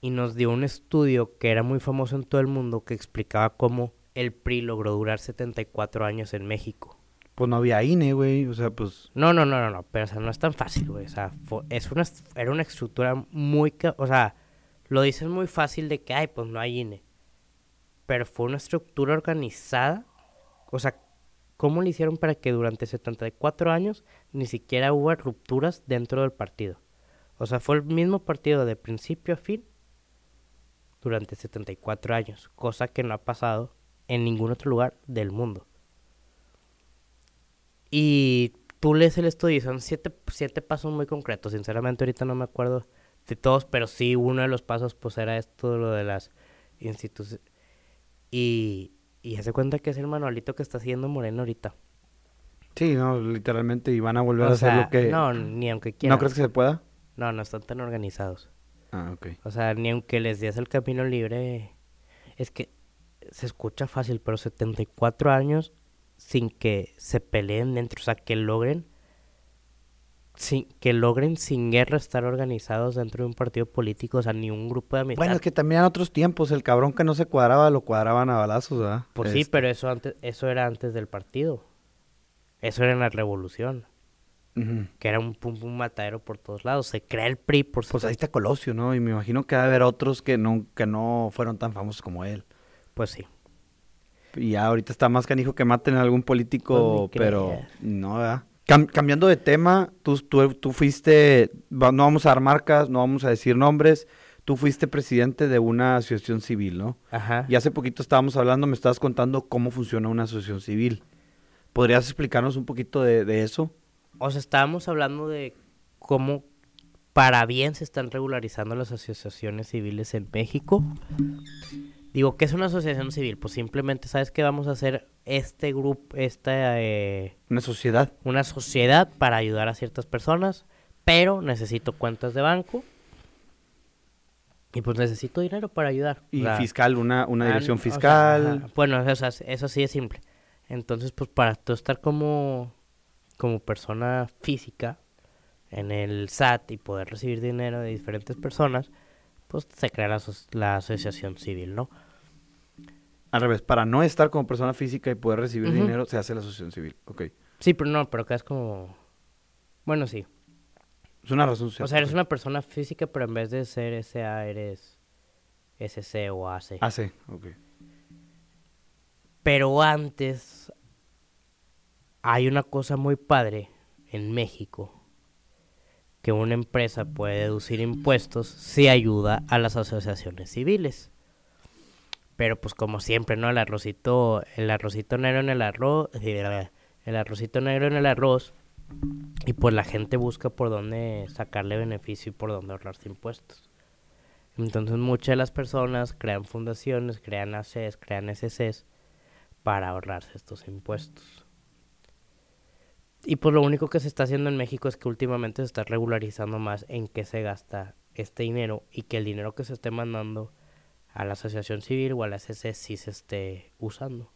y nos dio un estudio que era muy famoso en todo el mundo que explicaba cómo el PRI logró durar 74 años en México. Pues no había INE, güey, o sea, pues... No, no, no, no, no, pero o sea, no es tan fácil, güey, o sea, es una, era una estructura muy, o sea, lo dicen muy fácil de que, ay, pues no hay INE, pero fue una estructura organizada, o sea, ¿cómo le hicieron para que durante 74 años ni siquiera hubo rupturas dentro del partido? O sea, fue el mismo partido de principio a fin durante 74 años, cosa que no ha pasado en ningún otro lugar del mundo. Y tú lees el estudio y son siete, siete pasos muy concretos. Sinceramente ahorita no me acuerdo de todos, pero sí uno de los pasos pues era esto, lo de las instituciones. Y, y hace cuenta que es el manualito que está haciendo Moreno ahorita. Sí, no, literalmente, y van a volver a hacer lo que... No, ni aunque quieran. ¿No crees que se pueda? No, no están tan organizados. Ah, ok. O sea, ni aunque les des el camino libre... Es que se escucha fácil, pero 74 años sin que se peleen dentro, o sea, que logren sin, que logren sin guerra estar organizados dentro de un partido político, o sea, ni un grupo de amistad. Bueno, es que también en otros tiempos el cabrón que no se cuadraba lo cuadraban a balazos, ¿verdad? Pues sí, este. pero eso antes eso era antes del partido. Eso era en la revolución. Que era un pum pum matadero por todos lados. Se crea el PRI por Pues ahí está Colosio, ¿no? Y me imagino que va a haber otros que no, que no fueron tan famosos como él. Pues sí. Y ya ahorita está más canijo que maten a algún político, pues pero no, ¿verdad? cambiando de tema, tú, tú, fuiste, no vamos a dar marcas, no vamos a decir nombres, tú fuiste presidente de una asociación civil, ¿no? Ajá. Y hace poquito estábamos hablando, me estabas contando cómo funciona una asociación civil. ¿Podrías explicarnos un poquito de, de eso? O sea, estábamos hablando de cómo para bien se están regularizando las asociaciones civiles en México. Digo, ¿qué es una asociación civil? Pues simplemente, ¿sabes qué vamos a hacer? Este grupo, esta... Eh, una sociedad. Una sociedad para ayudar a ciertas personas, pero necesito cuentas de banco. Y pues necesito dinero para ayudar. Y fiscal, una, una dirección fiscal. bueno, eso, eso sí es simple. Entonces, pues para tú estar como, como persona física en el SAT y poder recibir dinero de diferentes personas, pues se crea la, asociación civil, ¿no? Al revés, para no estar como persona física y poder recibir dinero, se hace la asociación civil, ok. Sí, pero no, pero acá es como... Bueno, sí. Es una razón social. O sea, eres una persona física, pero en vez de ser SA, eres SC o AC. AC, ok. Pero antes hay una cosa muy padre en México que una empresa puede deducir impuestos si ayuda a las asociaciones civiles. Pero pues como siempre, ¿no? El arrocito, el arrocito negro en el arroz, el arrocito negro en el arroz, y pues la gente busca por dónde sacarle beneficio y por dónde ahorrarse impuestos. Entonces muchas de las personas crean fundaciones, crean ACES, crean SCs para ahorrarse estos impuestos. Y pues lo único que se está haciendo en México es que últimamente se está regularizando más en qué se gasta este dinero y que el dinero que se esté mandando a la asociación civil o a la SC sí se esté usando.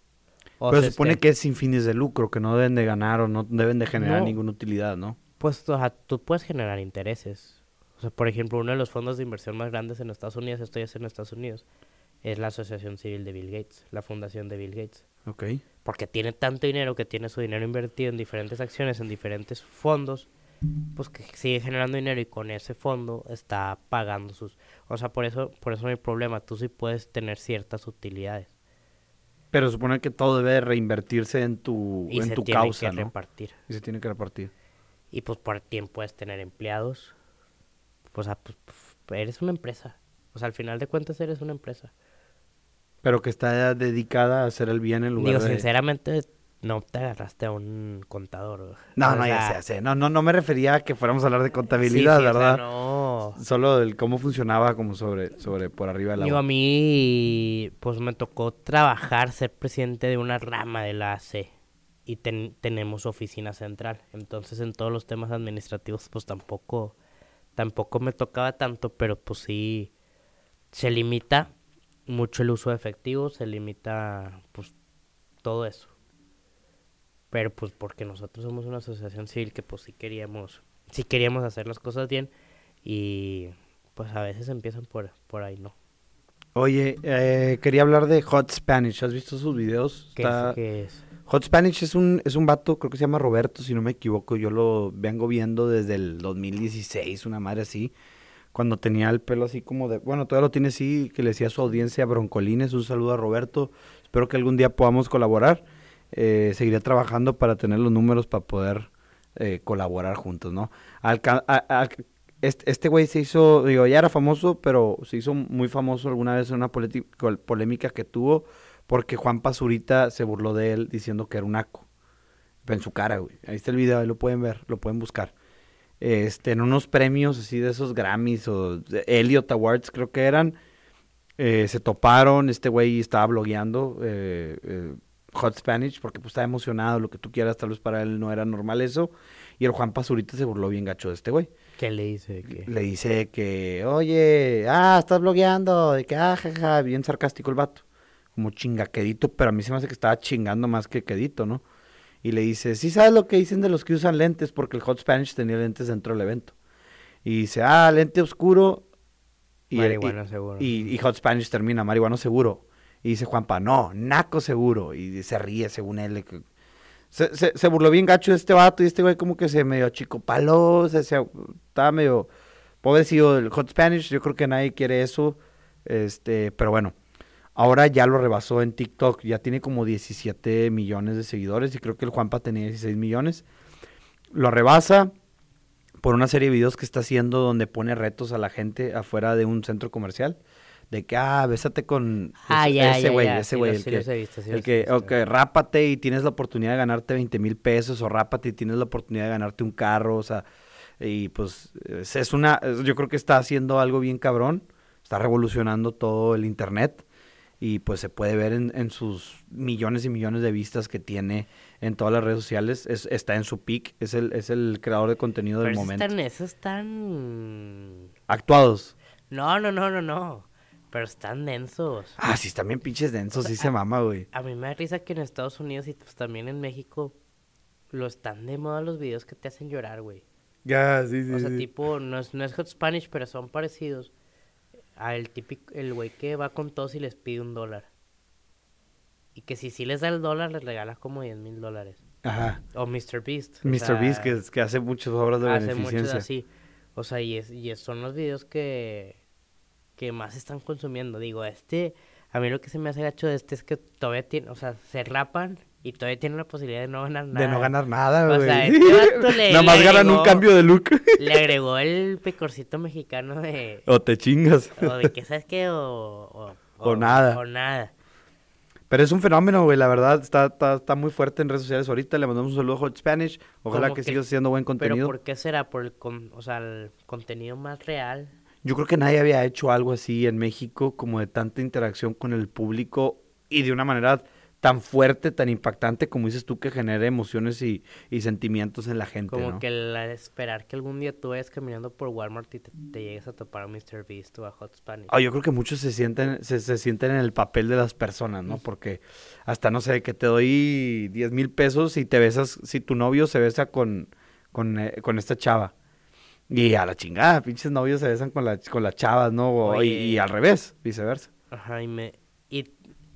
Pero se, supone que es sin fines de lucro, que no deben de ganar o no deben de generar ninguna utilidad, ¿no? Pues o sea, tú puedes generar intereses. O sea, por ejemplo, uno de los fondos de inversión más grandes en Estados Unidos, esto ya es en Estados Unidos, es la Asociación Civil de Bill Gates, la fundación de Bill Gates. Ok porque tiene tanto dinero que tiene su dinero invertido en diferentes acciones, en diferentes fondos, pues que sigue generando dinero y con ese fondo está pagando sus... O sea, por eso, por eso no hay problema, tú sí puedes tener ciertas utilidades. Pero supone que todo debe reinvertirse en tu, y en se tu tiene que repartir. Y se tiene que repartir. Y pues por tiempo puedes tener empleados. Pues, pues, pues eres una empresa. O sea, al final de cuentas eres una empresa. Pero que está dedicada a hacer el bien en lugar Digo, sinceramente, no te agarraste a un contador. No, no, ya sé, No, no, no me refería a que fuéramos a hablar de contabilidad, ¿verdad? no. Solo el cómo funcionaba como sobre, sobre por arriba de la Digo, a mí, pues me tocó trabajar, ser presidente de una rama de la AC. Y tenemos oficina central. Entonces, en todos los temas administrativos, pues tampoco, tampoco me tocaba tanto, pero pues sí, se limita mucho el uso de efectivo, se limita pues todo eso. Pero pues porque nosotros somos una asociación civil que pues sí queríamos, sí queríamos hacer las cosas bien y pues a veces empiezan por, por ahí, ¿no? Oye, eh, quería hablar de Hot Spanish. ¿Has visto sus videos? ¿Qué, Está- es, qué es? Hot Spanish es un, es un vato, creo que se llama Roberto, si no me equivoco. Yo lo vengo viendo desde el 2016, una madre así. Cuando tenía el pelo así como de... Bueno, todavía lo tiene así, que le decía a su audiencia Broncolines. Un saludo a Roberto. Espero que algún día podamos colaborar. Eh, seguiré trabajando para tener los números para poder eh, colaborar juntos, ¿no? Alca- a- este güey se hizo, digo, ya era famoso, pero se hizo muy famoso alguna vez en una polémica que tuvo porque Juan Pazurita se burló de él diciendo que era un naco. En su cara, güey. Ahí está el video, ahí lo pueden ver, lo pueden buscar. Este, en unos premios así de esos Grammys o Elliot Awards creo que eran, eh, se toparon, este güey estaba blogueando eh, eh, Hot Spanish porque pues estaba emocionado, lo que tú quieras, tal vez para él no era normal eso. Y el Juan Pazurita se burló bien gacho de este güey. ¿Qué le dice? ¿Qué? Le dice que, oye, ah, estás blogueando, de que, ah, jaja, bien sarcástico el vato. Como chingaquedito, pero a mí se me hace que estaba chingando más que quedito, ¿no? Y le dice, sí sabes lo que dicen de los que usan lentes, porque el Hot Spanish tenía lentes dentro del evento. Y dice, ah, lente oscuro. Y, Marihuana y- seguro. y- y Hot Spanish termina, marihuana seguro. Y dice Juanpa, no, naco seguro. Y se ríe según él. Se, se, se burló bien gacho de este vato y este güey como que se medio achicopaló, se, se, estaba medio pobrecillo del Hot Spanish, yo creo que nadie quiere eso, este, pero bueno, ahora ya lo rebasó en TikTok, ya tiene como 17 millones de seguidores y creo que el Juanpa tenía 16 millones, lo rebasa por una serie de videos que está haciendo donde pone retos a la gente afuera de un centro comercial, de que, ah, bésate con Ah, ese- ya, ese ya, güey, ya, ese sí güey, el sí que, visto, sí el que, visto. rápate y tienes la oportunidad de ganarte 20 mil pesos, o rápate y tienes la oportunidad de ganarte un carro, o sea, y pues es, una, yo creo que está haciendo algo bien cabrón, está revolucionando todo el internet y pues se puede ver en, en sus millones y millones de vistas que tiene en todas las redes sociales, es, está en su peak, es el, es el creador de contenido del Pero momento. están, esos están... Actuados. No, no, no, no, no. Pero están densos. Ah, sí, están bien pinches densos, sí se mama, güey. A mí me da risa que en Estados Unidos y pues también en México lo están de moda los videos que te hacen llorar, güey. Ya, sí, sí. O sea, sí. tipo, no es, no es Hot Spanish, pero son parecidos al típico, el güey que va con todos y les pide un dólar. Y que si sí les da el dólar, les regala como 10 mil dólares. Ajá. O Mr. Beast. Mr. sea, Beast, que, que hace muchas obras de hace muchos beneficencia. así. O sea, y, es, y es- son los videos que, que más están consumiendo. Digo, este, a mí lo que se me hace gacho de este es que todavía tiene, o sea, se rapan y todavía tienen la posibilidad de no ganar nada. De no ganar nada, O güey. sea, este Nada más ganan un cambio de look. Le agregó el pecorcito mexicano de, o te chingas. o de que, ¿sabes qué? O, o, O nada. O nada. Pero es un fenómeno, güey, la verdad. Está, está, está muy fuerte en redes sociales ahorita. Le mandamos un saludo a Hot Spanish. Ojalá que, que- sigas haciendo buen Pero contenido. ¿por qué será? Por el, con, o sea, el contenido más real. Yo creo que nadie había hecho algo así en México, como de tanta interacción con el público y de una manera tan fuerte, tan impactante, como dices tú, que genere emociones y, y sentimientos en la gente, Como ¿no? que el esperar que algún día tú vayas caminando por Walmart y te, te llegues a topar a Mr. Beast o a Hot Spanish. Ah, yo creo que muchos se sienten, se, se sienten en el papel de las personas, ¿no? Porque hasta, no sé, que te doy 10 mil pesos y te besas, si tu novio se besa con, con, eh, con esta chava. Y a la chingada, pinches novios se besan con, la, con las chavas, ¿no? O- y, y al revés, viceversa. Ajá, y me...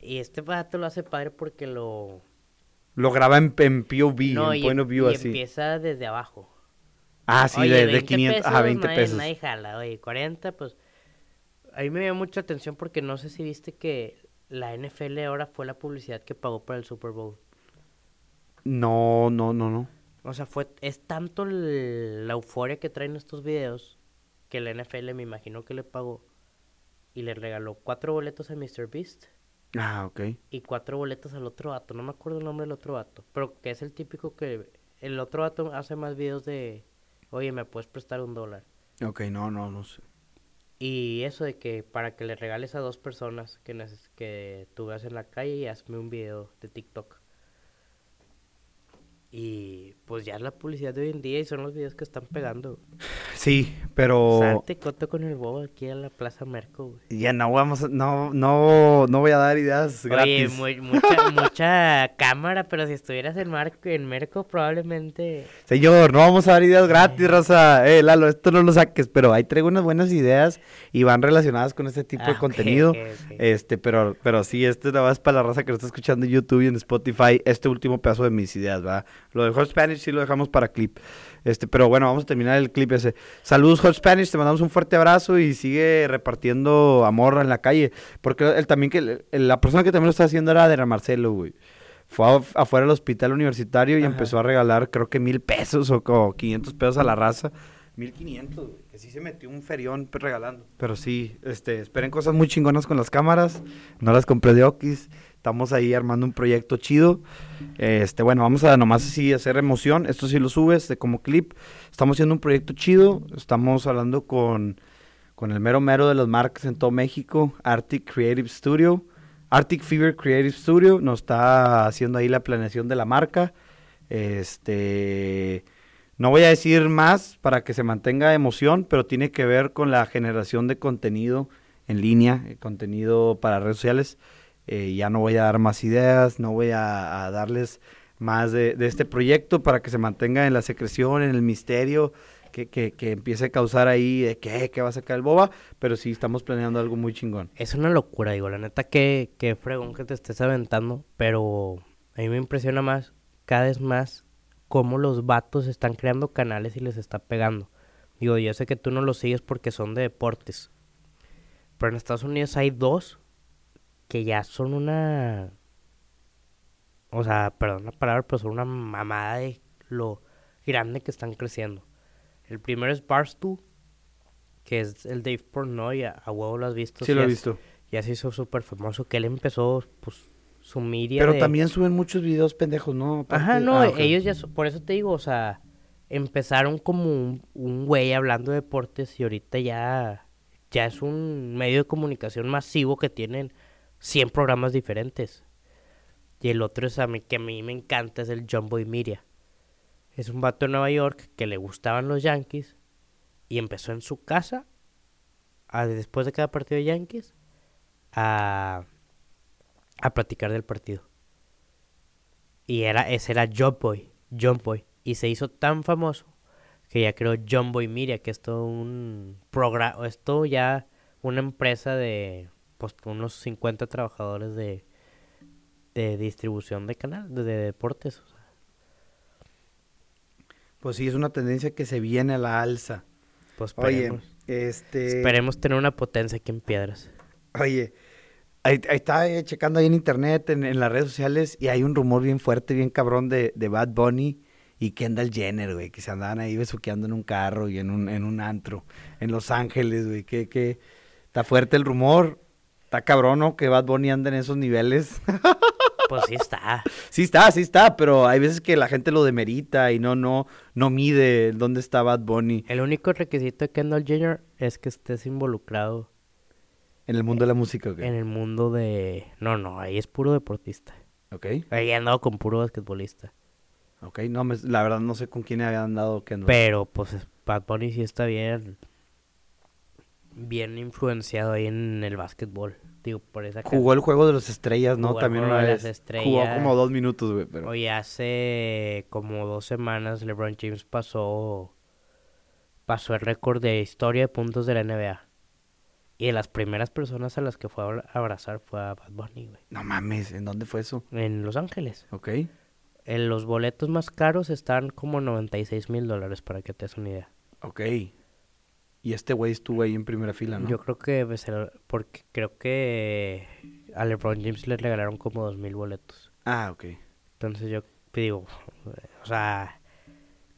Y, este vato lo hace padre porque lo... Lo graba en, en POV, no, en point of view y así. empieza desde abajo. Ah, sí, Oye, de, de 20 500, ajá, 20 nadie- pesos. Nadie jala, oye, 40, pues... A mí me dio mucha atención porque no sé si viste que la NFL ahora fue la publicidad que pagó para el Super Bowl. No, no, no, no. O sea, fue es tanto el- la euforia que traen estos videos que la NFL me imagino que le pagó y le regaló cuatro boletos a Mr. Beast Ah, ok. y cuatro boletos al otro vato. No me acuerdo el nombre del otro vato, pero que es el típico que el otro vato hace más videos de, oye, ¿me puedes prestar un dólar? Ok, no, no, no sé. Y eso de que para que le regales a dos personas que, que tú veas en la calle y hazme un video de TikTok. Y pues ya es la publicidad de hoy en día y son los videos que están pegando. Sí, pero... Salte coto con el bobo aquí a la Plaza Merco, güey. Ya no vamos a- no, no, no voy a dar ideas Oye, gratis. muy- mucha, mucha cámara, pero si estuvieras en, Marco, en Merco probablemente... Señor, no vamos a dar ideas gratis, raza. Eh, Lalo, esto no lo saques, pero ahí traigo unas buenas ideas y van relacionadas con este tipo Ah, de ok, contenido. Este, pero, pero sí, este nada más para la raza que lo está escuchando en YouTube y en Spotify, este último pedazo de mis ideas, ¿va? Lo de Hot Spanish sí lo dejamos para clip. Este, pero bueno, vamos a terminar el clip ese. Saludos Hot Spanish, te mandamos un fuerte abrazo y sigue repartiendo amor en la calle. Porque él también que la persona que también lo está haciendo era de Marcelo, güey. Fue a- afuera del hospital universitario y Ajá. empezó a regalar creo que mil pesos o como 500 pesos a la raza. 1500, güey. Que sí se metió un ferión pues, regalando. Pero sí, este, esperen cosas muy chingonas con las cámaras. No las compré de Okis. Estamos ahí armando un proyecto chido. Este, bueno, vamos a nomás así hacer emoción. Esto sí lo subes como clip. Estamos haciendo un proyecto chido. Estamos hablando con, con el mero mero de las marcas en todo México. Arctic Creative Studio. Arctic Fever Creative Studio nos está haciendo ahí la planeación de la marca. Este, no voy a decir más para que se mantenga emoción, pero tiene que ver con la generación de contenido en línea, eh, contenido para redes sociales. Eh, ya no voy a dar más ideas, no voy a, darles más de, este proyecto para que se mantenga en la secreción, en el misterio, que, que, que empiece a causar ahí de qué, qué va a sacar el boba, pero sí estamos planeando algo muy chingón. Es una locura, digo, la neta que, que fregón que te estés aventando, pero a mí me impresiona más, cada vez más, cómo los vatos están creando canales y les está pegando. Digo, yo sé que tú no los sigues porque son de deportes, pero en Estados Unidos hay dos que ya son una... O sea, perdón la palabra, pero son una mamada de lo grande que están creciendo. El primero es Barstool, que es el Dave Portnoy, a, a huevo lo has visto. Sí lo he visto. ya se hizo súper famoso, que él empezó, pues, su media Pero de- también suben muchos videos pendejos, ¿no? Ajá, no, ah, ellos ya, por eso te digo, o sea, empezaron como un, un güey hablando de deportes y ahorita ya, ya es un medio de comunicación masivo que tienen 100 programas diferentes. Y el otro es a mí, que a mí me encanta, es el John Boy Media. Es un vato de Nueva York que le gustaban los Yankees y empezó en su casa, a- después de cada partido de Yankees, a, a platicar del partido. Y era, ese era John Boy, John Boy. Y se hizo tan famoso que ya creó John Boy Media, que es todo un programa, es todo ya una empresa de pues unos 50 trabajadores de, de distribución de canal, de, de deportes. o sea. Pues sí, es una tendencia que se viene a la alza. Pues Oye, esperemos, este... esperemos tener una potencia aquí en Piedras. Oye, ahí, ahí estaba eh, checando ahí en internet, en, en las redes sociales, y hay un rumor bien fuerte, bien cabrón de, de Bad Bunny y Kendall Jenner, güey, que se andaban ahí besuqueando en un carro y en un, en un antro, en Los Ángeles, güey, que, que está fuerte el rumor. Está cabrón, ¿no? Que Bad Bunny anda en esos niveles. Pues sí está. sí está, sí está, pero hay veces que la gente lo demerita y no, no, no mide dónde está Bad Bunny El único requisito de Kendall Jenner es que estés involucrado en el mundo de la música, ¿ok? en el mundo de... No, no, ahí es puro deportista. ¿Ok? Ahí he andado con puro basquetbolista. Ok, no, me- la verdad no sé con quién había andado Kendall. Pero pues es- Bad Bunny sí está bien bien influenciado ahí en el básquetbol. Digo, por esa Jugó el juego de las estrellas, ¿no? Jugó el También juego una de vez. las Jugó como dos minutos, güey. Pero... Oye, hace como dos semanas LeBron James pasó pasó el récord de historia de puntos de la NBA. Y de las primeras personas a las que fue a abra- abrazar fue a Bad Bunny, güey. No mames, ¿en dónde fue eso? En Los Ángeles. Ok. En los boletos más caros están como 96 mil dólares, para que te des una idea. Ok. Y este güey estuvo ahí en primera fila, ¿no? Yo creo que pues, porque creo que a LeBron James le regalaron como dos mil boletos. Ah, ok. Entonces yo digo, o sea,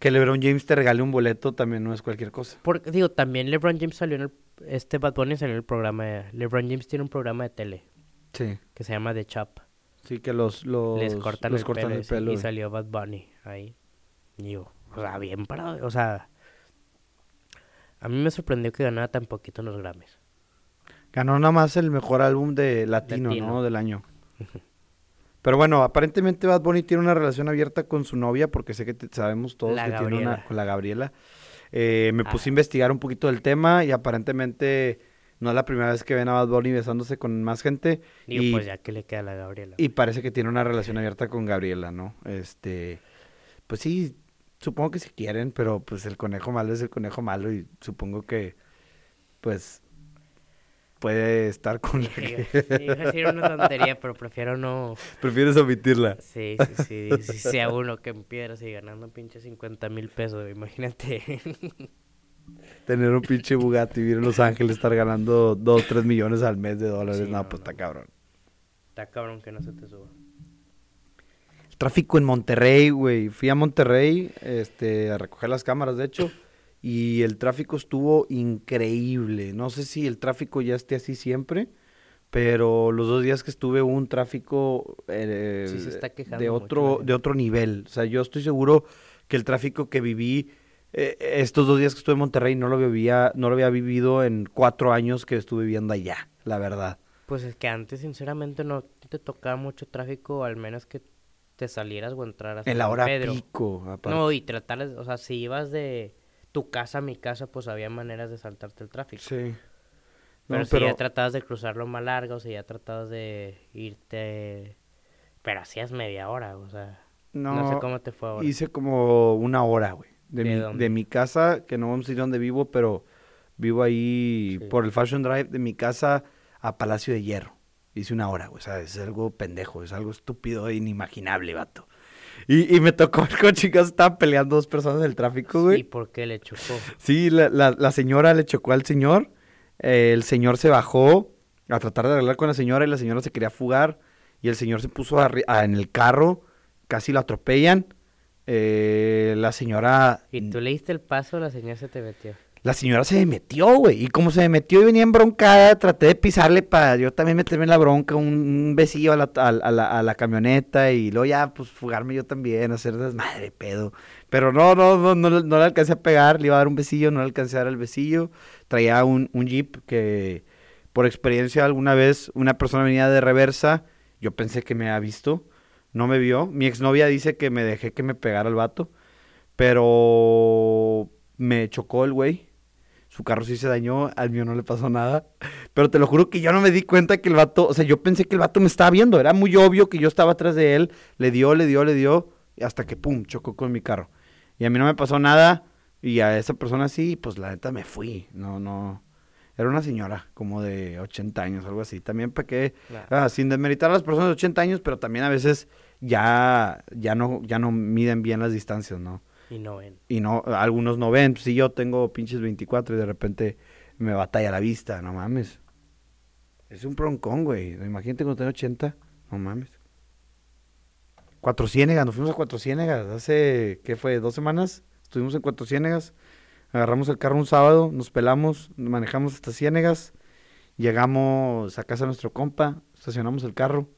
Que LeBron James te regale un boleto también no es cualquier cosa. porque digo, también LeBron James salió en el este Bad Bunny salió en el programa de, LeBron James tiene un programa de tele Sí. que se llama The Chop. Sí, que los, los, Les cortan, los el, cortan pelo, el y- pelo. y güey. salió Bad Bunny ahí. Y yo, o sea, bien parado, o sea, a mí me sorprendió que ganara tan poquito en los Grammys. Ganó nada más el mejor álbum de latino, Latino. ¿no? Del año. Pero bueno, aparentemente Bad Bunny tiene una relación abierta con su novia, porque sé que te- sabemos todos La que tiene una con la Gabriela. Eh, me puse a investigar un poquito del tema y aparentemente no es la primera vez que ven a Bad Bunny besándose con más gente. Digo, y, pues ya que le queda a la Gabriela. y parece que tiene una relación abierta con Gabriela, ¿no? Este, pues sí, supongo que si quieren, pero pues el conejo malo es el conejo malo y supongo que, pues, puede estar con la Iba que... decir una tontería, pero prefiero no. Prefieres omitirla. Sí, sí, sí. Si sea uno que en piedras y ganando pinche 50 mil pesos, imagínate. Tener un pinche Bugatti, vivir en Los Ángeles, estar ganando 2, 3 millones al mes de dólares. Sí, no, no, pues no. está cabrón. Está cabrón que no se te suba. Tráfico en Monterrey, güey. Fui a Monterrey este, a recoger las cámaras, de hecho. Y el tráfico estuvo increíble. No sé si el tráfico ya esté así siempre. Pero los dos días que estuve hubo un tráfico eh, Sí se está quejando de otro, de otro nivel. O sea, yo estoy seguro que el tráfico que viví eh, estos dos días que estuve en Monterrey no lo vivía, no lo había vivido en cuatro años que estuve viviendo allá, la verdad. Pues es que antes, sinceramente, no te tocaba mucho tráfico, al menos que te salieras o entraras. En la hora Pedro. pico, aparte. No, y tratar, o sea, si ibas de tu casa a mi casa, pues había maneras de saltarte el tráfico. Sí. Pero No, si ya tratabas de cruzarlo más largo, si ya tratabas de irte... Pero hacías media hora, o sea... No, sé cómo te fue ahora. Hice como una hora, güey. De, ¿De mi, de mi casa, que no vamos a decir dónde vivo, pero vivo ahí Sí. por el Fashion Drive de mi casa a Palacio de Hierro. Hice una hora, güey. O sea, es algo pendejo, es algo estúpido e inimaginable, vato. Y, y me tocó con chicas, estaban peleando dos personas en el tráfico, ¿Y güey. por qué le chocó? Sí, la, la, la señora le chocó al señor. eh, el señor se bajó a tratar de arreglar con la señora y la señora se quería fugar. Y el señor se puso a- en el carro, casi lo atropellan. Eh, la señora. Y tú le diste el paso, la señora se te metió. La señora se me metió, güey. Y como se me metió y venía embroncada, traté de pisarle para yo también meterme en la bronca, un, besillo a la, a, la, camioneta y luego ya, pues, fugarme yo también, hacer desmadre, pedo. Pero no, no, no, no, no le alcancé a pegar, le iba a dar un besillo, no le alcancé a dar el besillo. Traía un, un jeep que, por experiencia, alguna vez una persona venía de reversa, yo pensé que me había visto, no me vio. Mi exnovia dice que me dejé que me pegara el vato, pero me chocó el güey. Su carro sí se dañó, al mío no le pasó nada. Pero te lo juro que yo no me di cuenta que el vato, o sea, yo pensé que el vato me estaba viendo. Era muy obvio que yo estaba atrás de él. Le dio, le dio, le dio, hasta que pum, chocó con mi carro. Y a mí no me pasó nada. Y a esa persona sí, pues la neta me fui. No, no. Era una señora, como de 80 años, algo así. También para que, Claro. ah, sin desmeritar a las personas de 80 años, pero también a veces ya, ya no, ya no miden bien las distancias, ¿no? Y no ven. y no, algunos no ven. Si yo tengo pinches 24 y de repente me batalla la vista, no mames. Es un broncón, güey. Imagínate cuando tengo 80, no mames. Cuatro Ciénegas, nos fuimos a Cuatro Ciénegas hace, ¿qué fue? ¿Dos semanas? Estuvimos en Cuatro Ciénegas, agarramos el carro un sábado, nos pelamos, manejamos hasta Ciénegas, llegamos a casa de nuestro compa, estacionamos el carro,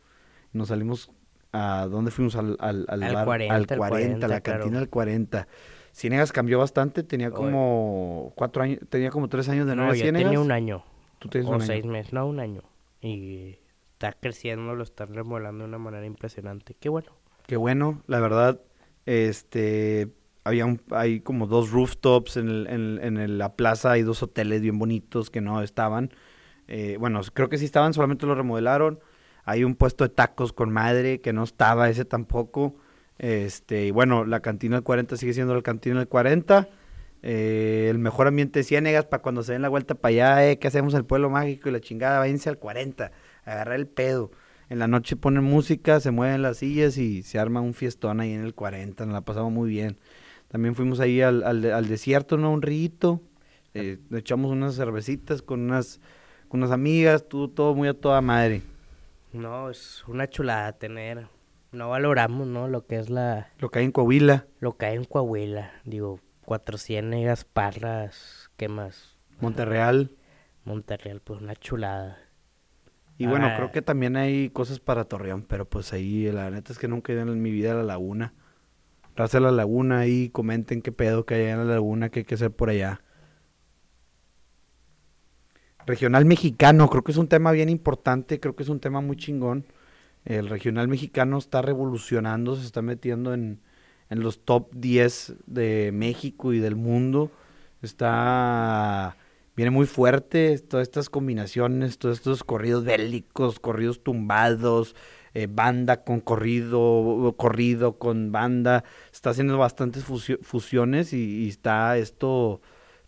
nos salimos a dónde fuimos al, al, al, Al bar? 40, al al 40, 40, la claro. cantina del 40. Ciénegas cambió bastante, tenía Oye. como cuatro años, tenía como tres años de no, No, ir a yo Ciénegas. tenía un año. Tú tienes o un año. seis meses, no, un año. Y está creciendo, lo están remodelando de una manera impresionante. Qué bueno. Qué bueno, la verdad, este, había un, hay como dos rooftops en, el- en, en el- la plaza, hay dos hoteles bien bonitos que no estaban, eh, bueno, creo que sí estaban, solamente lo remodelaron, hay un puesto de tacos con madre que no estaba, ese tampoco, este, y bueno, la cantina del 40 sigue siendo la cantina del 40, eh, el mejor ambiente de Ciénegas para cuando se den la vuelta para allá, eh, ¿qué hacemos el pueblo mágico y la chingada? Váyanse al 40, agarrar el pedo. En la noche ponen música, se mueven las sillas y se arma un fiestón ahí en el 40, nos la pasamos muy bien. También fuimos ahí al, al, desierto, ¿no? Un rito, eh, echamos unas cervecitas con unas, amigas, todo muy a toda madre. No, es una chulada tener. No valoramos, ¿no? Lo que es la. Lo que hay en Coahuila, Lo que hay en Coahuila. Digo, Cuatro Ciénegas, Parras, ¿qué más? Monterreal. Monterreal, pues una chulada. Y bueno, Ah. creo que también hay cosas para Torreón, pero pues ahí la neta es que nunca he ido en mi vida a la laguna. Raza de la laguna ahí, comenten qué pedo que hay en la laguna, qué hay que hacer por allá. Regional mexicano, creo que es un tema bien importante, creo que es un tema muy chingón. El regional mexicano está revolucionando, se está metiendo en, en los top 10 de México y del mundo. Está viene muy fuerte todas estas combinaciones, todos estos corridos bélicos, corridos tumbados, eh, banda con corrido, corrido con banda. Está haciendo bastantes fusiones y, está esto,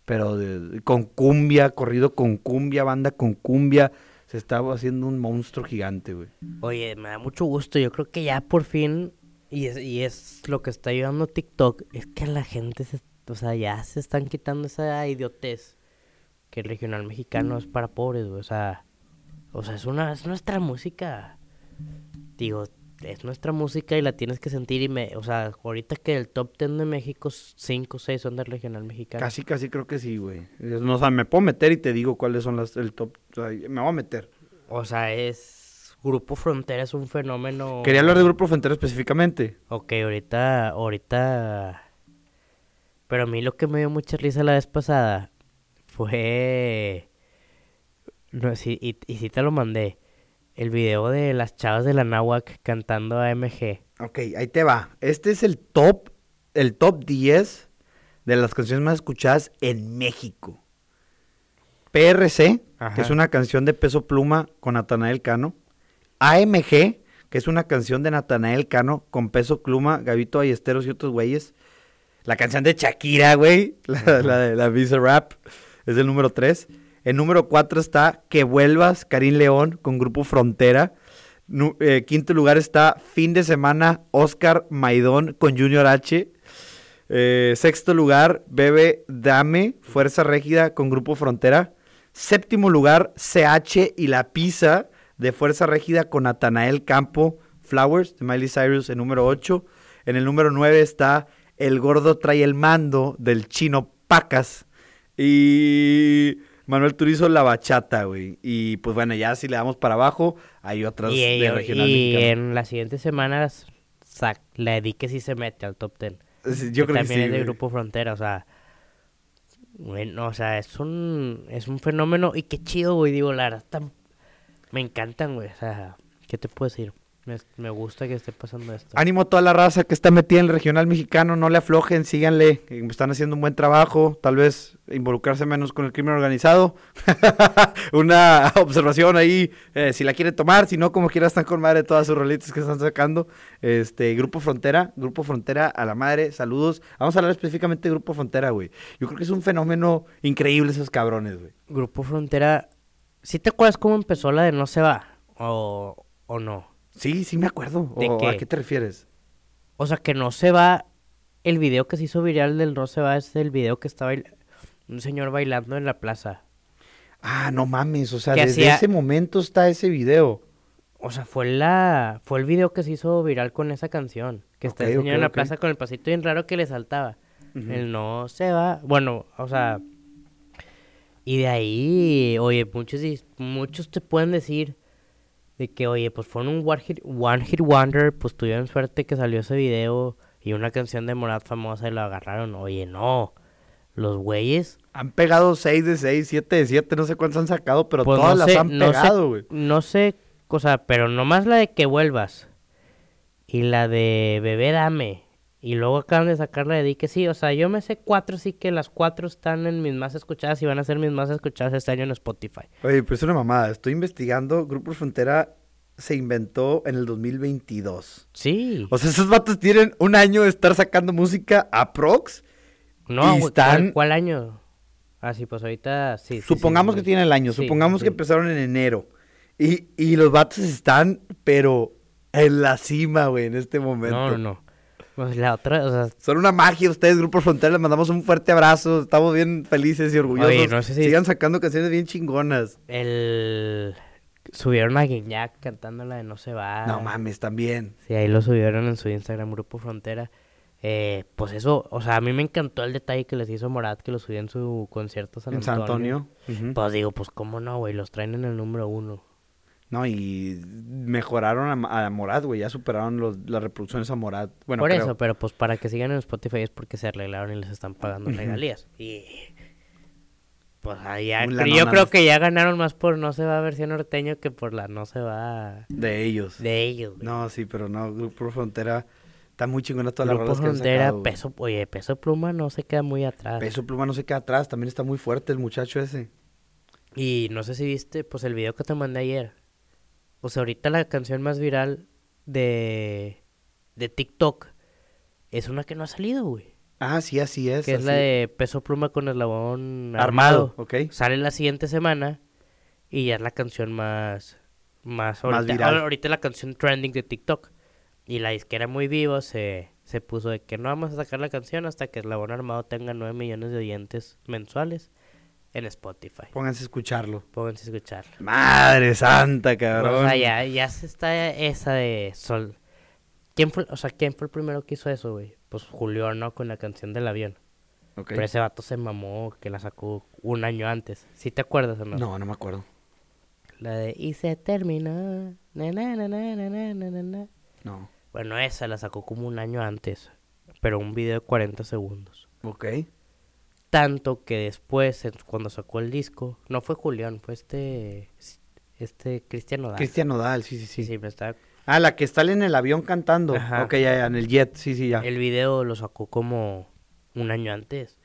pero con cumbia, corrido con cumbia, banda con cumbia. Se está haciendo un monstruo gigante, güey. Oye, me da mucho gusto. Yo creo que ya por fin, y es, y es lo que está ayudando TikTok, es que la gente se o sea, ya se están quitando esa idiotez que el regional mexicano es para pobres, O sea, o sea, es una es nuestra música. Digo, es nuestra música y la tienes que sentir y me, o sea, ahorita que el top 10 de México, 5 o 6 son del regional mexicano. Casi, casi creo que sí, güey. o sea, me puedo meter y te digo cuáles son las el top, o sea, me voy a meter. O sea, es Grupo Frontera es un fenómeno. Quería hablar de Grupo Frontera específicamente. Ok, ahorita ahorita pero a mí lo que me dio mucha risa la vez pasada fue... No, sí, y, y sí te lo mandé. El video de las chavas de la Nahuac cantando AMG. Ok, ahí te va. Este es el top, el top 10 de las canciones más escuchadas en México. PRC, que es una canción de Peso Pluma con Natanael Cano. AMG, que es una canción de Natanael Cano con Peso Pluma, Gavito Ayesteros y otros güeyes. La canción de Shakira, güey. La, de la Visa Rap. Es el número 3. En número 4 está Que Vuelvas, Karim León, con Grupo Frontera. Eh, quinto lugar está Fin de Semana, Oscar Maidón, con Junior H. Eh, sexto lugar, Bebe Dame, Fuerza Régida, con Grupo Frontera. Séptimo lugar, CH y La Pizza, de Fuerza Régida, con Natanael Campo, Flowers, de Miley Cyrus, en número 8. En el número 9 está el gordo trae el mando del chino Pacas. Y Manuel Turizo la bachata, güey. Y pues bueno, ya si le damos para abajo, hay otras de regional Y en las siguientes semanas, la dedique si se mete al top ten. yo creo también que sí, es de Grupo Frontera, o sea... Bueno, o sea, es un, es un fenómeno y qué chido, güey, digo, la verdad, me encantan, güey, o sea, ¿qué te puedo decir? Me, gusta que esté pasando esto. Ánimo a toda la raza que está metida en el regional mexicano, no le aflojen, síganle, están haciendo un buen trabajo, tal vez involucrarse menos con el crimen organizado. Una observación ahí, eh, si la quiere tomar, si no, como quiera, están con madre todas sus rolitas que están sacando. Este, Grupo Frontera, Grupo Frontera a la madre, saludos. Vamos a hablar específicamente de Grupo Frontera, güey. Yo creo que es un fenómeno increíble esos cabrones, güey. Grupo Frontera, ¿sí te acuerdas cómo empezó la de No se va? ¿O, o no? Sí, sí me acuerdo. ¿A qué te refieres? O sea, que no se va. El video que se hizo viral del no se va es el video que estaba un señor bailando en la plaza. Ah, no mames. O sea, desde ese momento está ese video. O sea, fue la fue el video que se hizo viral con esa canción. Que está el señor en la plaza con el pasito bien raro que le saltaba. El no se va. Bueno, o sea. Y de ahí, oye, muchos, muchos te pueden decir de que, oye, pues fueron un one hit, one hit wonder, pues tuvieron suerte que salió ese video y una canción de Morat famosa y lo agarraron. Oye, no. Los güeyes. Han pegado 6 de 6, 7 de 7, no sé cuántos han sacado, pero pues todas las han pegado, güey. No, sé, o sea, pero nomás la de que vuelvas. Y la de Bebé Dame. Y luego acaban de sacar la de Di que sí, o sea, yo me sé cuatro, sí que las cuatro están en mis más escuchadas y van a ser mis más escuchadas este año en Spotify. Oye, pues es una mamada. Estoy investigando. Grupo Frontera se inventó en el 2022. Sí. O sea, esos vatos tienen un año de estar sacando música a prox. No, están... ¿cuál, año? Ah, sí, pues ahorita sí. Supongamos que tienen el año. Supongamos que empezaron en enero. Y, y los vatos están, pero en la cima, güey, en este momento. No, no, no. Pues la otra, o sea... Son una magia ustedes, Grupo Frontera, les mandamos un fuerte abrazo, estamos bien felices y orgullosos. Oye, no sé si... Sigan sacando canciones bien chingonas. El... Subieron a Guiñac cantando la de No se va. No mames, también. Sí, ahí lo subieron en su Instagram, Grupo Frontera. Eh, pues eso, o sea, a mí me encantó el detalle que les hizo Morat, que lo subió en su concierto San Antonio. En San Antonio. Pues digo, pues cómo no, güey, los traen en el número uno. No, y mejoraron a, Morat, güey. Ya superaron los, las reproducciones a Morat. Bueno, Por eso, pero pues para que sigan en Spotify es porque se arreglaron y les están pagando regalías. Y Pues Un pero yo creo que ya ganaron más por No se va versión norteño que por la No se va De ellos. de ellos. güey. No, sí, pero no, Grupo Frontera está muy chingona todas las Grupo rolas que han Frontera, sacado, güey. peso, oye, peso pluma no se queda muy atrás. Peso Pluma no se queda atrás, también está muy fuerte el muchacho ese. Y no sé si viste, pues el video que te mandé ayer. O sea, ahorita la canción más viral de, de TikTok es una que no ha salido, güey. Ah, sí, así es. Que es la de peso pluma con eslabón Armado, armado. ok. Sale la siguiente semana y ya es la canción más, más, ahorita, viral. ahora- ahorita la canción trending de TikTok. Y la disquera muy vivo se, se puso de que no vamos a sacar la canción hasta que Eslabón Armado tenga 9 millones de oyentes mensuales en Spotify. Pónganse a escucharlo. Pónganse a escucharlo. Madre santa, cabrón. O sea, ya, ya se está esa de Sol. ¿Quién fue, o sea, ¿quién fue el primero que hizo eso, güey? Pues Julio, ¿no? Con la canción del avión. Okay. Pero ese vato se mamó que la sacó un año antes. ¿Sí te acuerdas o no? No, no me acuerdo. La de Y se terminó. Na, na, na, no. Bueno, esa la sacó como un año antes. Pero un video de 40 segundos. Ok. Tanto que después, cuando sacó el disco, no fue Julián, fue este. Este Cristian Nodal. Cristian Nodal, sí, sí, Sí, sí. sí, me está Ah, la que está en el avión cantando. Ajá. Ok, ya, ya, en el jet, sí, sí, ya. El video lo sacó como un año antes.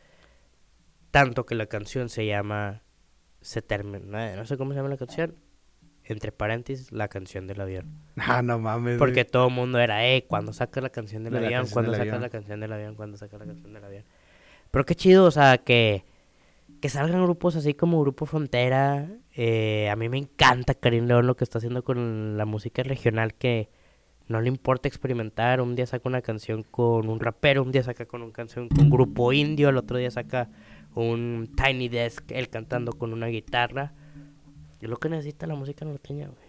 Tanto que la canción se llama Se termina, no sé cómo se llama la canción. Entre paréntesis, la canción del avión. Ah, no mames. Porque todo el mundo era, eh, cuando saca la canción del De avión, cuando saca la canción del avión, cuando saca la canción del avión. Pero qué chido, o sea, que, que salgan grupos así como Grupo Frontera. Eh, a mí me encanta Karim León lo que está haciendo con la música regional, que no le importa experimentar. Un día saca una canción con un rapero, un día saca con una canción con un grupo indio, el otro día saca un Tiny Desk, él cantando con una guitarra. Es lo que necesita la música norteña, güey.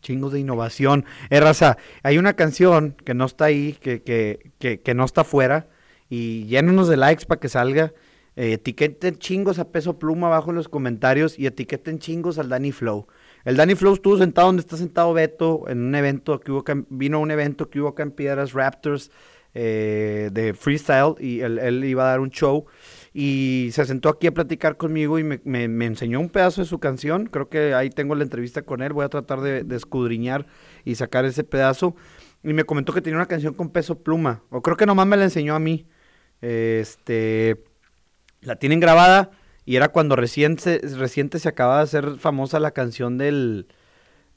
Chingos de innovación. Eh, raza, hay una canción que no está ahí, que, que, que, que no está fuera. Y llénenos de likes para que salga. Eh, etiqueten chingos a peso pluma abajo en los comentarios y etiqueten chingos al Danny Flow. El Danny Flow estuvo sentado donde está sentado Beto en un evento que hubo vino a un evento que hubo acá en Piedras Raptors eh, de freestyle y él, iba a dar un show y se sentó aquí a platicar conmigo y me, me- me enseñó un pedazo de su canción. Creo que ahí tengo la entrevista con él. Voy a tratar de, de escudriñar y sacar ese pedazo. Y me comentó que tenía una canción con peso pluma. O creo que nomás me la enseñó a mí. Este. La tienen grabada. Y era cuando recién se, reciente se acaba de hacer famosa la canción del.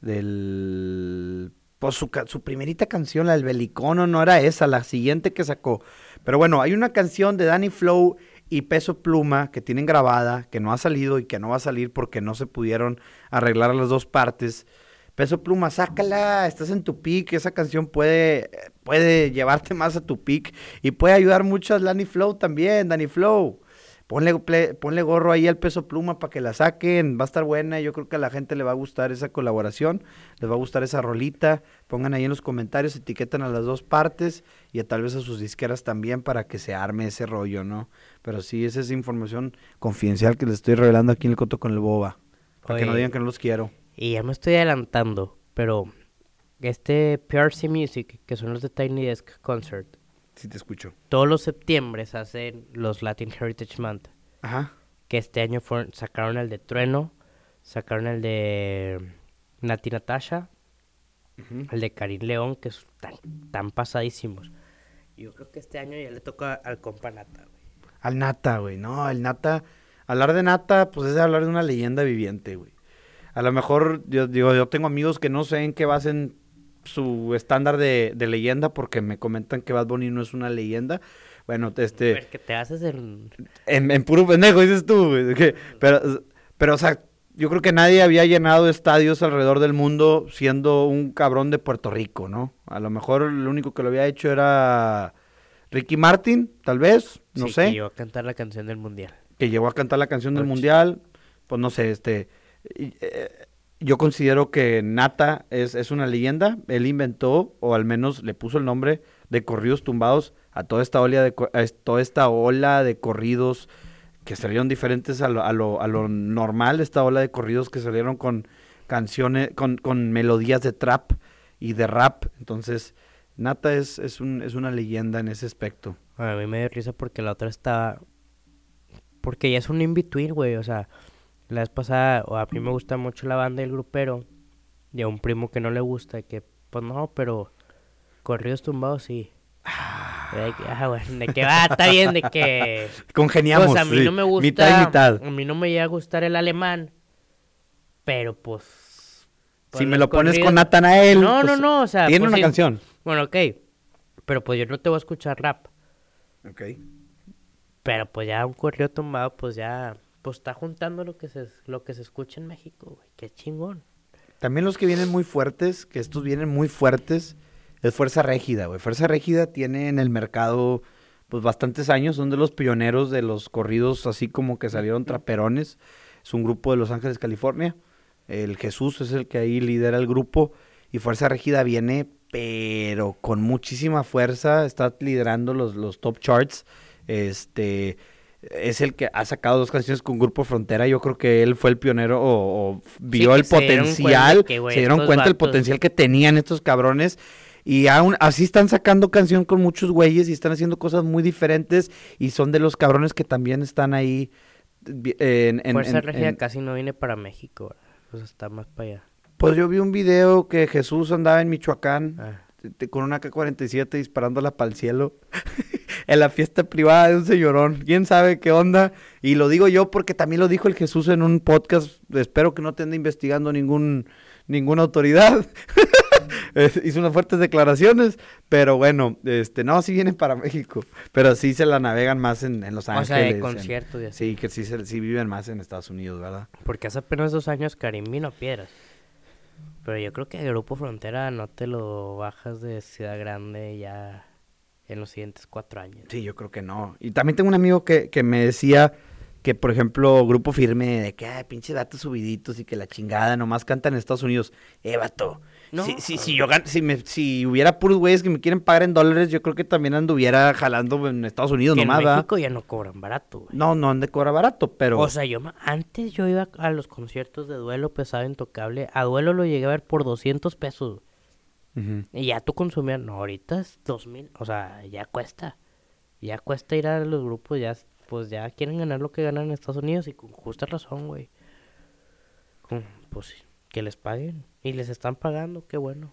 Del. Pues su, su primerita canción, la del Belicono, no era esa, la siguiente que sacó. Pero bueno, hay una canción de Danny Flow y Peso Pluma que tienen grabada, que no ha salido y que no va a salir porque no se pudieron arreglar las dos partes. Peso Pluma, sácala, estás en tu pick, esa canción puede, puede llevarte más a tu pick y puede ayudar mucho a Danny Flow también, Danny Flow. Ponle, ponle gorro ahí al Peso Pluma para que la saquen, va a estar buena, yo creo que a la gente le va a gustar esa colaboración, les va a gustar esa rolita, pongan ahí en los comentarios, etiquetan a las dos partes y a tal vez a sus disqueras también para que se arme ese rollo, ¿no? Pero sí, esa es información confidencial que les estoy revelando aquí en el Coto con el Boba, para que no digan que no los quiero. Y ya me estoy adelantando, pero este PRC Music, que son los de Tiny Desk Concert, Sí te escucho. todos los septiembre hacen los Latin Heritage Month, Ajá. que este año fueron, sacaron el de Trueno, sacaron el de Nati Natasha, el de Karim León, que están tan pasadísimos. Yo creo que este año ya le toca al compa Nata, güey. Al Nata, güey. No, el Nata. Hablar de Nata, pues es hablar de una leyenda viviente, güey. A lo mejor, yo digo, yo tengo amigos que no sé en qué basen su estándar de, de leyenda porque me comentan que Bad Bunny no es una leyenda. Bueno, este, Ver que te haces en... en, en puro pendejo dices tú, que- pero, pero, o sea, yo creo que nadie había llenado estadios alrededor del mundo siendo un cabrón de Puerto Rico, ¿no? A lo mejor lo único que lo había hecho era Ricky Martin, tal vez, no sí, sé que iba a cantar la canción del mundial. que llegó a cantar la canción del mundial, pues no sé, este, yo considero que Nata es, es una leyenda, él inventó, o al menos le puso el nombre de corridos tumbados a toda esta ola de, toda esta ola de corridos que salieron diferentes a lo, a lo, a lo normal, esta ola de corridos que salieron con canciones, con, con melodías de trap y de rap, entonces Nata es, es, un, es una leyenda en ese aspecto. A mí me dio risa porque la otra estaba porque ya es un in-between, güey. O sea, la vez pasada, o a mí me gusta mucho la banda del grupero. Y a un primo que no le gusta, que, pues no, pero corridos tumbados sí. De que, ah, bueno, de que va, está bien, de que. Congeniamos. Pues a mí sí. no me gusta. Mitad y mitad. A mí no me llega a gustar el alemán. Pero pues. pues, Si me lo pones con Natanael. No, pues, no, no, o sea. Tiene pues una sí. canción. Bueno, ok. Pero pues yo no te voy a escuchar rap. Ok. Pero pues ya un corrido tumbado, pues ya. Pues está juntando lo que se, lo que se escucha en México, güey. Qué chingón. También los que vienen muy fuertes, que estos vienen muy fuertes, es Fuerza Régida, güey. Fuerza Régida tiene en el mercado pues bastantes años, son de los pioneros de los corridos así como que salieron traperones. Es un grupo de Los Ángeles, California. El Jesús es el que ahí lidera el grupo y Fuerza Régida viene pero con muchísima fuerza, está liderando los, los top charts. Este es el que ha sacado dos canciones con Grupo Frontera. Yo creo que él fue el pionero o, o vio el se potencial, que, se dieron cuenta el vatos- potencial que tenían estos cabrones. Y aún así están sacando canción con muchos güeyes y están haciendo cosas muy diferentes. Y son de los cabrones que también están ahí. en- en- Fuerza en- Regia en- casi no viene para México. Pues está más para allá. Pues yo vi un video que Jesús andaba en Michoacán Ah. Te- te- con una K-47 disparándola para el cielo en la fiesta privada de un señorón. ¿Quién sabe qué onda? Y lo digo yo porque también lo dijo el Jesús en un podcast. Espero que no te ande investigando ningún, ninguna autoridad. Hizo unas fuertes declaraciones, pero bueno, este, no, sí vienen para México, pero sí se la navegan más en, en Los O Ángeles. sea, de conciertos y así. Sí, que sí, se- sí viven más en Estados Unidos, ¿verdad? Porque hace apenas dos años Karim vino a Piedras. Pero yo creo que Grupo Frontera no te lo bajas de Ciudad Grande ya en los siguientes cuatro años. Sí, yo creo que no. Y también tengo un amigo que, que me decía que, por ejemplo, grupo firme, de que, ay, pinches datos subiditos y que la chingada nomás cantan en Estados Unidos. Eh, vato. No. Si, si, si yo si, me, si hubiera puros güeyes que me quieren pagar en dólares, yo creo que también anduviera jalando en Estados Unidos Que en nomás, ¿verdad? México ya no cobran barato, güey. No, no han de cobrar barato, pero... O sea, yo antes yo iba a los conciertos de duelo pesado intocable. A duelo lo llegué a ver por 200 pesos. Y ya tú consumías. No, ahorita es 2000. O sea, ya cuesta. Ya cuesta ir a los grupos. Ya, pues ya quieren ganar lo que ganan en Estados Unidos. Y con justa razón, güey. Con- Pues sí, que les paguen. Y les están pagando, qué bueno.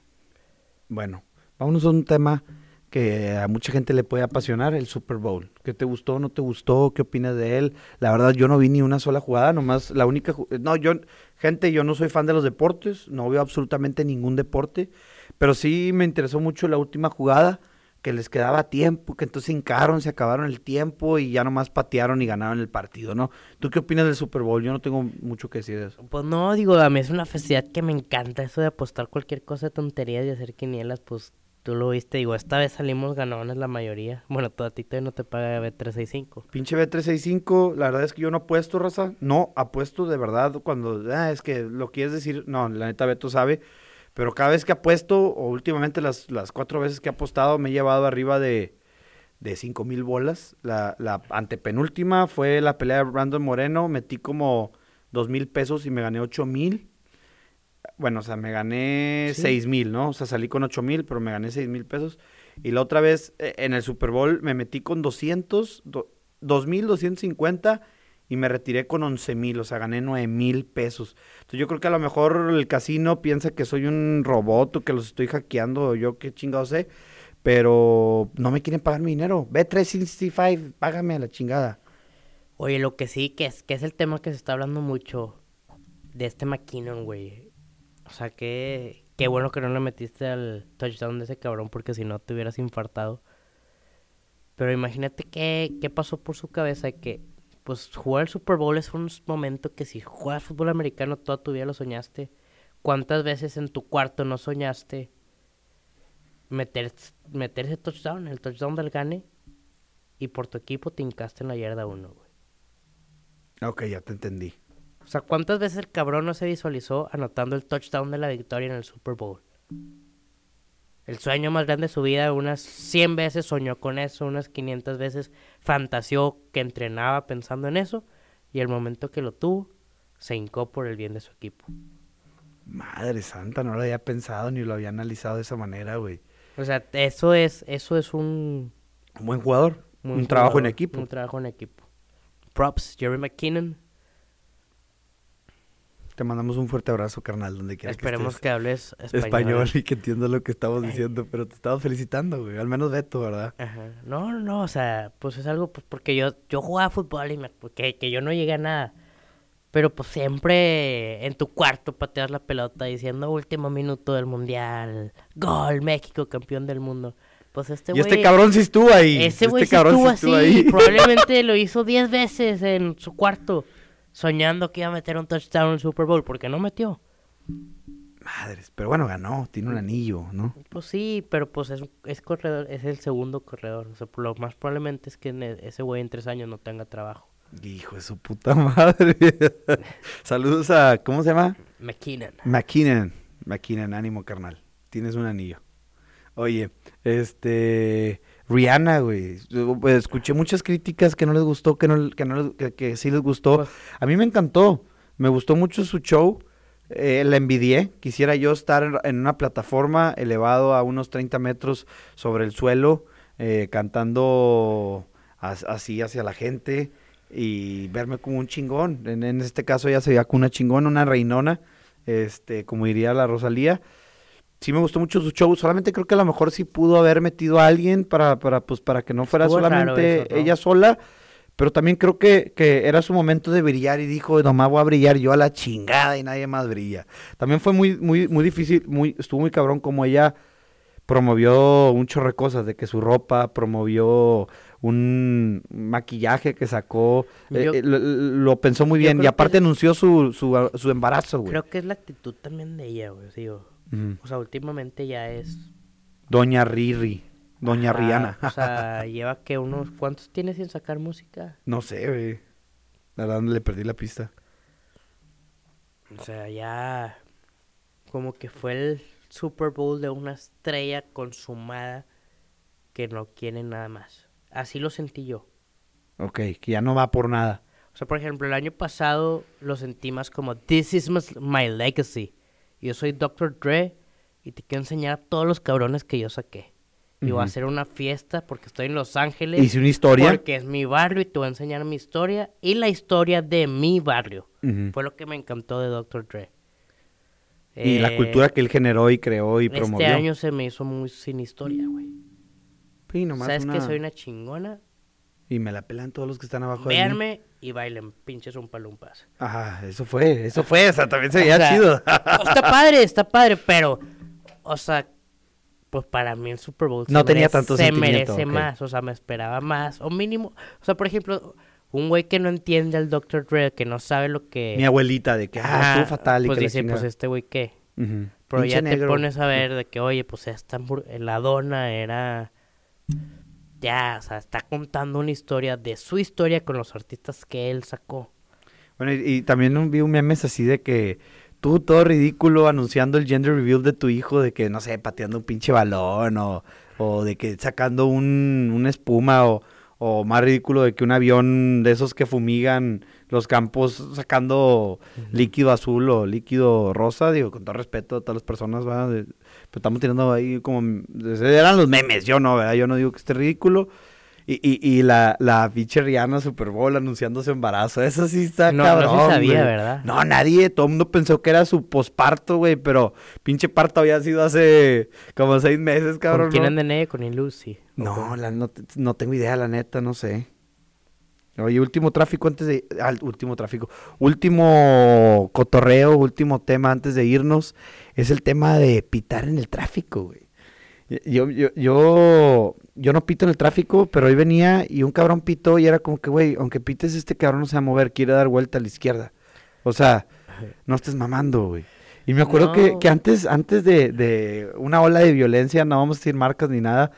Bueno, vámonos a un tema que a mucha gente le puede apasionar, el Super Bowl. ¿Qué te gustó, no te gustó? ¿Qué opinas de él? La verdad, yo no vi ni una sola jugada, nomás la única... No, yo, gente, yo no soy fan de los deportes, no veo absolutamente ningún deporte, pero sí me interesó mucho la última jugada, que les quedaba tiempo, que entonces hincaron, se acabaron el tiempo y ya nomás patearon y ganaron el partido, ¿no? ¿Tú qué opinas del Super Bowl? Yo no tengo mucho que decir de eso. Pues no, digo, a mí es una festividad que me encanta. Eso de apostar cualquier cosa de tonterías y hacer quinielas, pues tú lo viste. Digo, esta vez salimos ganones la mayoría. Bueno, tú a ti todavía no te paga B365. Pinche B365, la verdad es que yo no apuesto, raza. No apuesto de verdad cuando, ah, es que lo quieres decir, no, la neta Beto sabe. Pero cada vez que apuesto, o últimamente las, las cuatro veces que he apostado, me he llevado arriba de, de cinco mil bolas. La, la antepenúltima fue la pelea de Brandon Moreno, metí como dos mil pesos y me gané ocho mil. Bueno, o sea, me gané Sí. seis mil, ¿no? O sea, salí con ocho mil, pero me gané seis mil pesos. Y la otra vez eh, en el Super Bowl me metí con 200, do- 2.250 y me retiré con 11 mil, o sea, gané 9 mil pesos. Entonces yo creo que a lo mejor el casino piensa que soy un robot o que los estoy hackeando o yo qué chingado sé, pero no me quieren pagar mi dinero. B365, págame a la chingada. Oye, lo que sí, que es, que es el tema que se está hablando mucho de este McKinnon, güey. O sea, que qué bueno que no le metiste al touchdown de ese cabrón porque si no te hubieras infartado. Pero imagínate qué, qué pasó por su cabeza que, pues, jugar el Super Bowl es un momento que si juegas fútbol americano toda tu vida lo soñaste. ¿Cuántas veces en tu cuarto no soñaste meter, meter ese touchdown, el touchdown del gane? Y por tu equipo te hincaste en la yarda uno, güey. Ok, ya te entendí. O sea, ¿cuántas veces el cabrón no se visualizó anotando el touchdown de la victoria en el Super Bowl? El sueño más grande de su vida, unas 100 veces soñó con eso, unas 500 veces fantaseó que entrenaba pensando en eso, y el momento que lo tuvo, se hincó por el bien de su equipo. Madre santa, no lo había pensado ni lo había analizado de esa manera, güey. O sea, eso es, eso es un... Un buen jugador, un trabajo en equipo. Un trabajo en equipo. props, Jerry McKinnon. Te mandamos un fuerte abrazo, carnal, donde quiera Esperemos que, que, hables español. español. y que entiendas lo que estamos diciendo, pero te estamos felicitando, güey. Al menos Beto, ¿verdad? Ajá. No, no, o sea, pues es algo pues, porque yo, yo jugaba fútbol y me, que, que yo no llegué a nada. Pero pues siempre en tu cuarto pateas la pelota diciendo último minuto del mundial, gol, México, campeón del mundo. Pues este Y güey. este cabrón sí estuvo ahí. Ese güey este sí estuvo sí así. Probablemente lo hizo 10 veces en su cuarto, soñando que iba a meter un touchdown en el Super Bowl, porque no metió. Madres, pero bueno, ganó, tiene un anillo, ¿no? Pues sí, pero pues es, es corredor, es el segundo corredor. O sea, lo más probablemente es que ese güey en tres años no tenga trabajo. Hijo de su puta madre. Saludos a, ¿cómo se llama? McKinnon. McKinnon. McKinnon, ánimo, carnal. Tienes un anillo. Oye, este... Rihanna, güey. Pues, Escuché muchas críticas que no les gustó, que, no, que, no que, que sí les gustó. Pues- A mí me encantó. Me gustó mucho su show. Eh, la envidié. Quisiera yo estar en- una plataforma elevado a unos 30 metros sobre el suelo, eh, cantando as- así hacia la gente y verme como un chingón. En, en este caso ya se veía como una chingona, una reinona, este, como diría la Rosalía. Sí me gustó mucho su show, solamente creo que a lo mejor sí pudo haber metido a alguien para, para, pues, para que no fuera Estuvo solamente eso, ¿no? ella sola, pero también creo que, que era su momento de brillar y dijo, nomás voy a brillar yo a la chingada y nadie más brilla. También fue muy, muy, muy difícil, muy, estuvo muy cabrón como ella promovió un chorro de cosas, de que su ropa, promovió un maquillaje que sacó, eh, Yo- eh, lo, lo pensó muy bien y aparte es- anunció su, su, su embarazo, güey. Creo que es la actitud también de ella, güey. Digo, O sea, últimamente ya es. Doña Riri, Doña Ajá, Rihanna. O sea, lleva que unos. ¿Cuántos tiene sin sacar música? no sé, güey. La verdad le perdí la pista. O sea, ya. Como que fue el Super Bowl de una estrella consumada que no quiere nada más. Así lo sentí yo. Ok, que ya no va por nada. O sea, por ejemplo, el año pasado lo sentí más como This is my legacy. Yo soy Dr. Dre y te quiero enseñar a todos los cabrones que yo saqué. Y voy a hacer una fiesta porque estoy en Los Ángeles. Hice una historia. Porque es mi barrio y te voy a enseñar mi historia y la historia de mi barrio. Fue lo que me encantó de Dr. Dre. Y la Eh, cultura que él generó y creó y Este promovió. año se me hizo muy sin historia, güey. Sí, nomás ¿Sabes una- que soy una chingona? Y me la pelan todos los que están abajo de mí. Véanme y bailen pinches un palumpas. Ajá, eso fue, eso fue, o sea, también se veía O sea, chido. está padre, está padre, pero, o sea, pues para mí el Super Bowl No se tenía merece- tanto se merece más, o sea, me esperaba más, o mínimo, o sea, por ejemplo, un güey que no entiende al Dr. Dre, que no sabe lo que... Mi abuelita de que, ah, estuvo fatal y Pues que dice, pues este güey qué, pero Pinche ya te negro. pones a ver de que, oye, pues esta la dona era... Ya, o sea, está contando una historia de su historia con los artistas que él sacó. Bueno, y, y también vi un memes así de que tú todo ridículo anunciando el gender reveal de tu hijo, de que, no sé, pateando un pinche balón o, o de que sacando un, una espuma o, o más ridículo de que un avión de esos que fumigan los campos sacando líquido azul o líquido rosa, digo, con todo respeto a todas las personas, ¿verdad? Pero estamos tirando ahí como... Eran los memes, yo no, ¿verdad? Yo no digo que esté ridículo. Y, y, y la, la pinche Rihanna Super Bowl anunciando su embarazo, eso sí está No, no cabrón, se sabía, güey. ¿verdad? No, nadie, todo el mundo pensó que era su posparto, güey, pero pinche parto había sido hace como seis meses, cabrón. ¿Con quién ¿no? ella? Con Lucy. ¿O No, la- no, no tengo idea, la neta, no sé. Oye, último tráfico antes de... Al último tráfico. Último cotorreo, último tema antes de irnos. Es el tema de pitar en el tráfico, güey. Yo, yo, yo, yo no pito en el tráfico, pero hoy venía y un cabrón pitó y era como que, güey, aunque pites, este cabrón no se va a mover, quiere dar vuelta a la izquierda. O sea, no estés mamando, güey. Y me acuerdo que, que antes, antes de, de una ola de violencia, no vamos a decir marcas ni nada,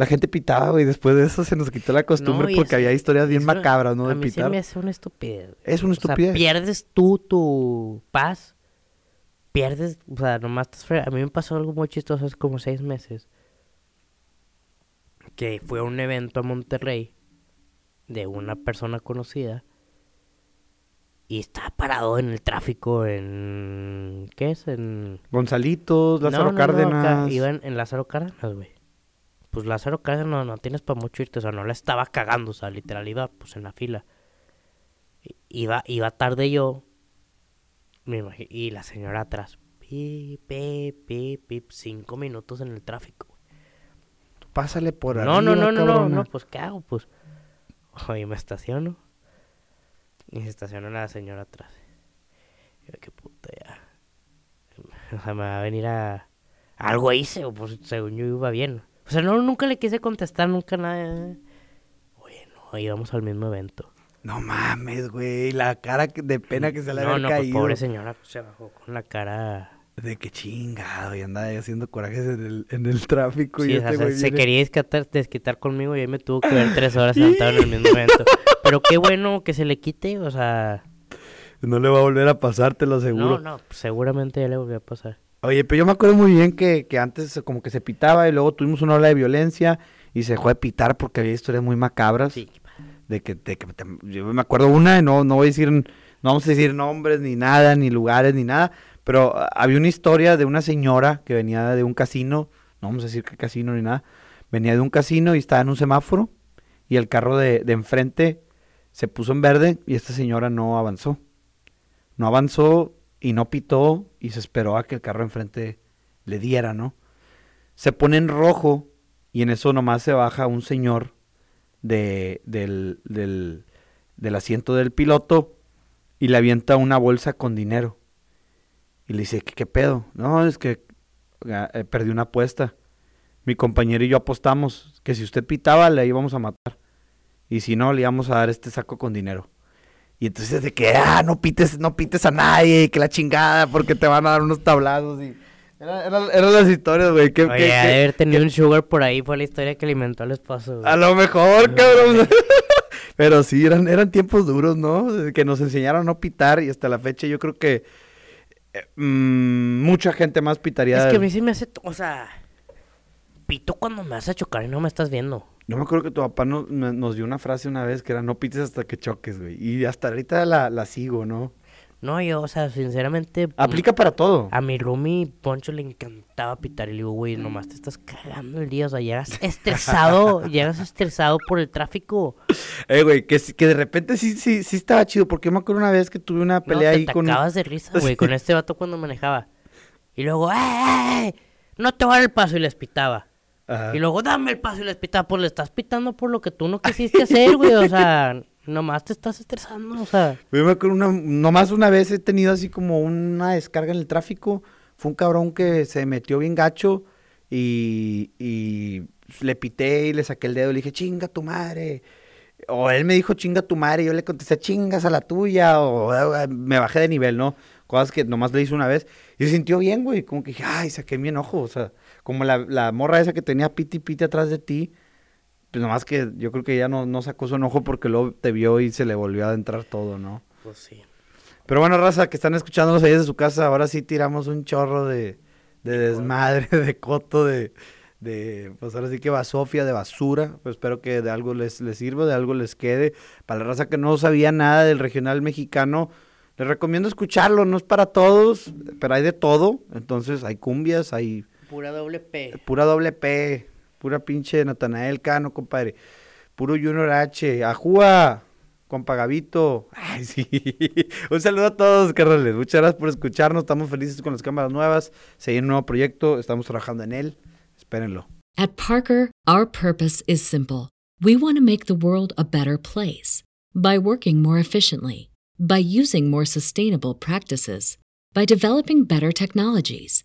la gente pitaba, güey. Después de eso se nos quitó la costumbre No, porque había historias bien una- macabras, ¿no? A De mí se pitar. me hace una estupidez. Es una O sea, estupidez. pierdes tú tu paz. Pierdes, o sea, nomás estás fre- A mí me pasó algo muy chistoso hace como seis meses. Que fue a un evento a Monterrey de una persona conocida. Y estaba parado en el tráfico en... ¿Qué es? En... Gonzalitos, Lázaro No, no, Cárdenas. iba en, en Lázaro Cárdenas, güey. Pues Lázaro Cárdenas no, no tienes para mucho irte, o sea, no la estaba cagando, o sea, literal iba pues en la fila. Iba, iba tarde yo. Me imagi- y la señora atrás. Pip, pip, pip, pip. Cinco minutos en el tráfico. Pásale por No, arriba, no, no, no, no, no, pues ¿qué hago? Pues, oye, me estaciono. Y se estaciona la señora atrás. Yo, qué puta ya. O sea, me va a venir a... Algo hice, o pues según yo iba bien. O sea, no, nunca le quise contestar, nunca nada. Oye, no, íbamos al mismo evento. No mames, güey. La cara de pena que se le no, había no, pues caído. pobre señora pues, se bajó con la cara... De que chingado, y andaba ahí haciendo corajes en el, en el tráfico. Sí, y o sea, este se, güey se viene- quería desquitar, desquitar conmigo y ahí me tuvo que ver tres horas sentado en el mismo evento. Pero qué bueno que se le quite, o sea... No le va a volver a pasar, te lo seguro. No, no, pues, seguramente ya le volvió a pasar. Oye, pero yo me acuerdo muy bien que, que antes como que se pitaba y luego tuvimos una ola de violencia y se dejó de pitar porque había historias muy macabras. Sí. De que, de que te- yo me acuerdo una, y no, no voy a decir, no vamos a decir nombres ni nada, ni lugares ni nada, pero ah, había una historia de una señora que venía de un casino, no vamos a decir qué casino ni nada, venía de un casino y estaba en un semáforo y el carro de, de enfrente se puso en verde y esta señora no avanzó. No avanzó y no pitó y se esperó a que el carro enfrente le diera, ¿no? Se pone en rojo y en eso nomás se baja un señor de, del, del, asiento del piloto y le avienta una bolsa con dinero. Y le dice, ¿qué, qué pedo? No, es que eh, perdí una apuesta. Mi compañero y yo apostamos que si usted pitaba le íbamos a matar. Y si no, le íbamos a dar este saco con dinero. Y entonces de que, ah, no pites, no pites a nadie, que la chingada, porque te van a dar unos tablazos. Y... Era- era- Eran las historias, güey. que- Oye, que- que- haber tenido un sugar por ahí, fue la historia que alimentó al esposo. güey. A lo mejor, cabrón. Pero sí, eran, eran tiempos duros, ¿no? Que nos enseñaron a no pitar y hasta la fecha yo creo que eh, mm, mucha gente más pitaría. Es que a mí sí me hace, o sea, pito cuando me vas a chocar y no me estás viendo. Yo me acuerdo que tu papá no- nos dio una frase una vez que era no pites hasta que choques, güey. Y hasta ahorita la, la sigo, ¿no? No, yo, o sea, sinceramente... Aplica para todo. A mi roomie Poncho le encantaba pitar y le digo, güey, nomás te estás cagando el día, o sea, llegas estresado, llegas estresado por el tráfico. Eh, güey, que, de repente sí, sí, sí estaba chido. Porque yo me acuerdo una vez que tuve una No, pelea te ahí con... acabas de risa, güey, con este vato cuando manejaba. Y luego, ¡eh, eh, eh! No te voy a dar el paso y les pitaba. Ajá. Y luego, dame el paso y les pitaba. Pues le estás pitando por lo que tú no quisiste hacer, güey, o sea, nomás te estás estresando, o sea. Yo me acuerdo una, nomás una vez he tenido así como una descarga en el tráfico. Fue un cabrón que se metió bien gacho y, y le pité y le saqué el dedo y le dije, chinga tu madre. O él me dijo, chinga tu madre, y yo le contesté, chingas a la tuya, o "Ah, me bajé de nivel, ¿no? Cosas que nomás le hice una vez. Y se sintió bien, güey, como que dije, ay, saqué mi enojo, o sea, como la, la morra esa que tenía piti piti atrás de ti, pues nomás que yo creo que ella no, no sacó su enojo porque luego te vio y se le volvió a entrar todo, ¿no? Pues sí. Pero bueno, raza, que están escuchándonos ahí desde su casa, ahora sí tiramos un chorro de, de desmadre, de coto, de, de, pues ahora sí que basofia, de basura. Pues espero que de algo les, les sirva, de algo les quede. Para la raza que no sabía nada del regional mexicano, les recomiendo escucharlo, no es para todos, pero hay de todo. Entonces hay cumbias, hay Pura doble P. pura doble P, pura pinche Natanael Cano, compadre. Puro Junior H, Ajúa, compa Gavito. Ay, sí. Un saludo a todos, carnales. Muchas gracias por escucharnos. Estamos felices con las cámaras nuevas. Se viene un nuevo proyecto, estamos trabajando en él. Espérenlo. At Parker, our purpose is simple. We want to make the world a better place by working more efficiently, by using more sustainable practices, by developing better technologies.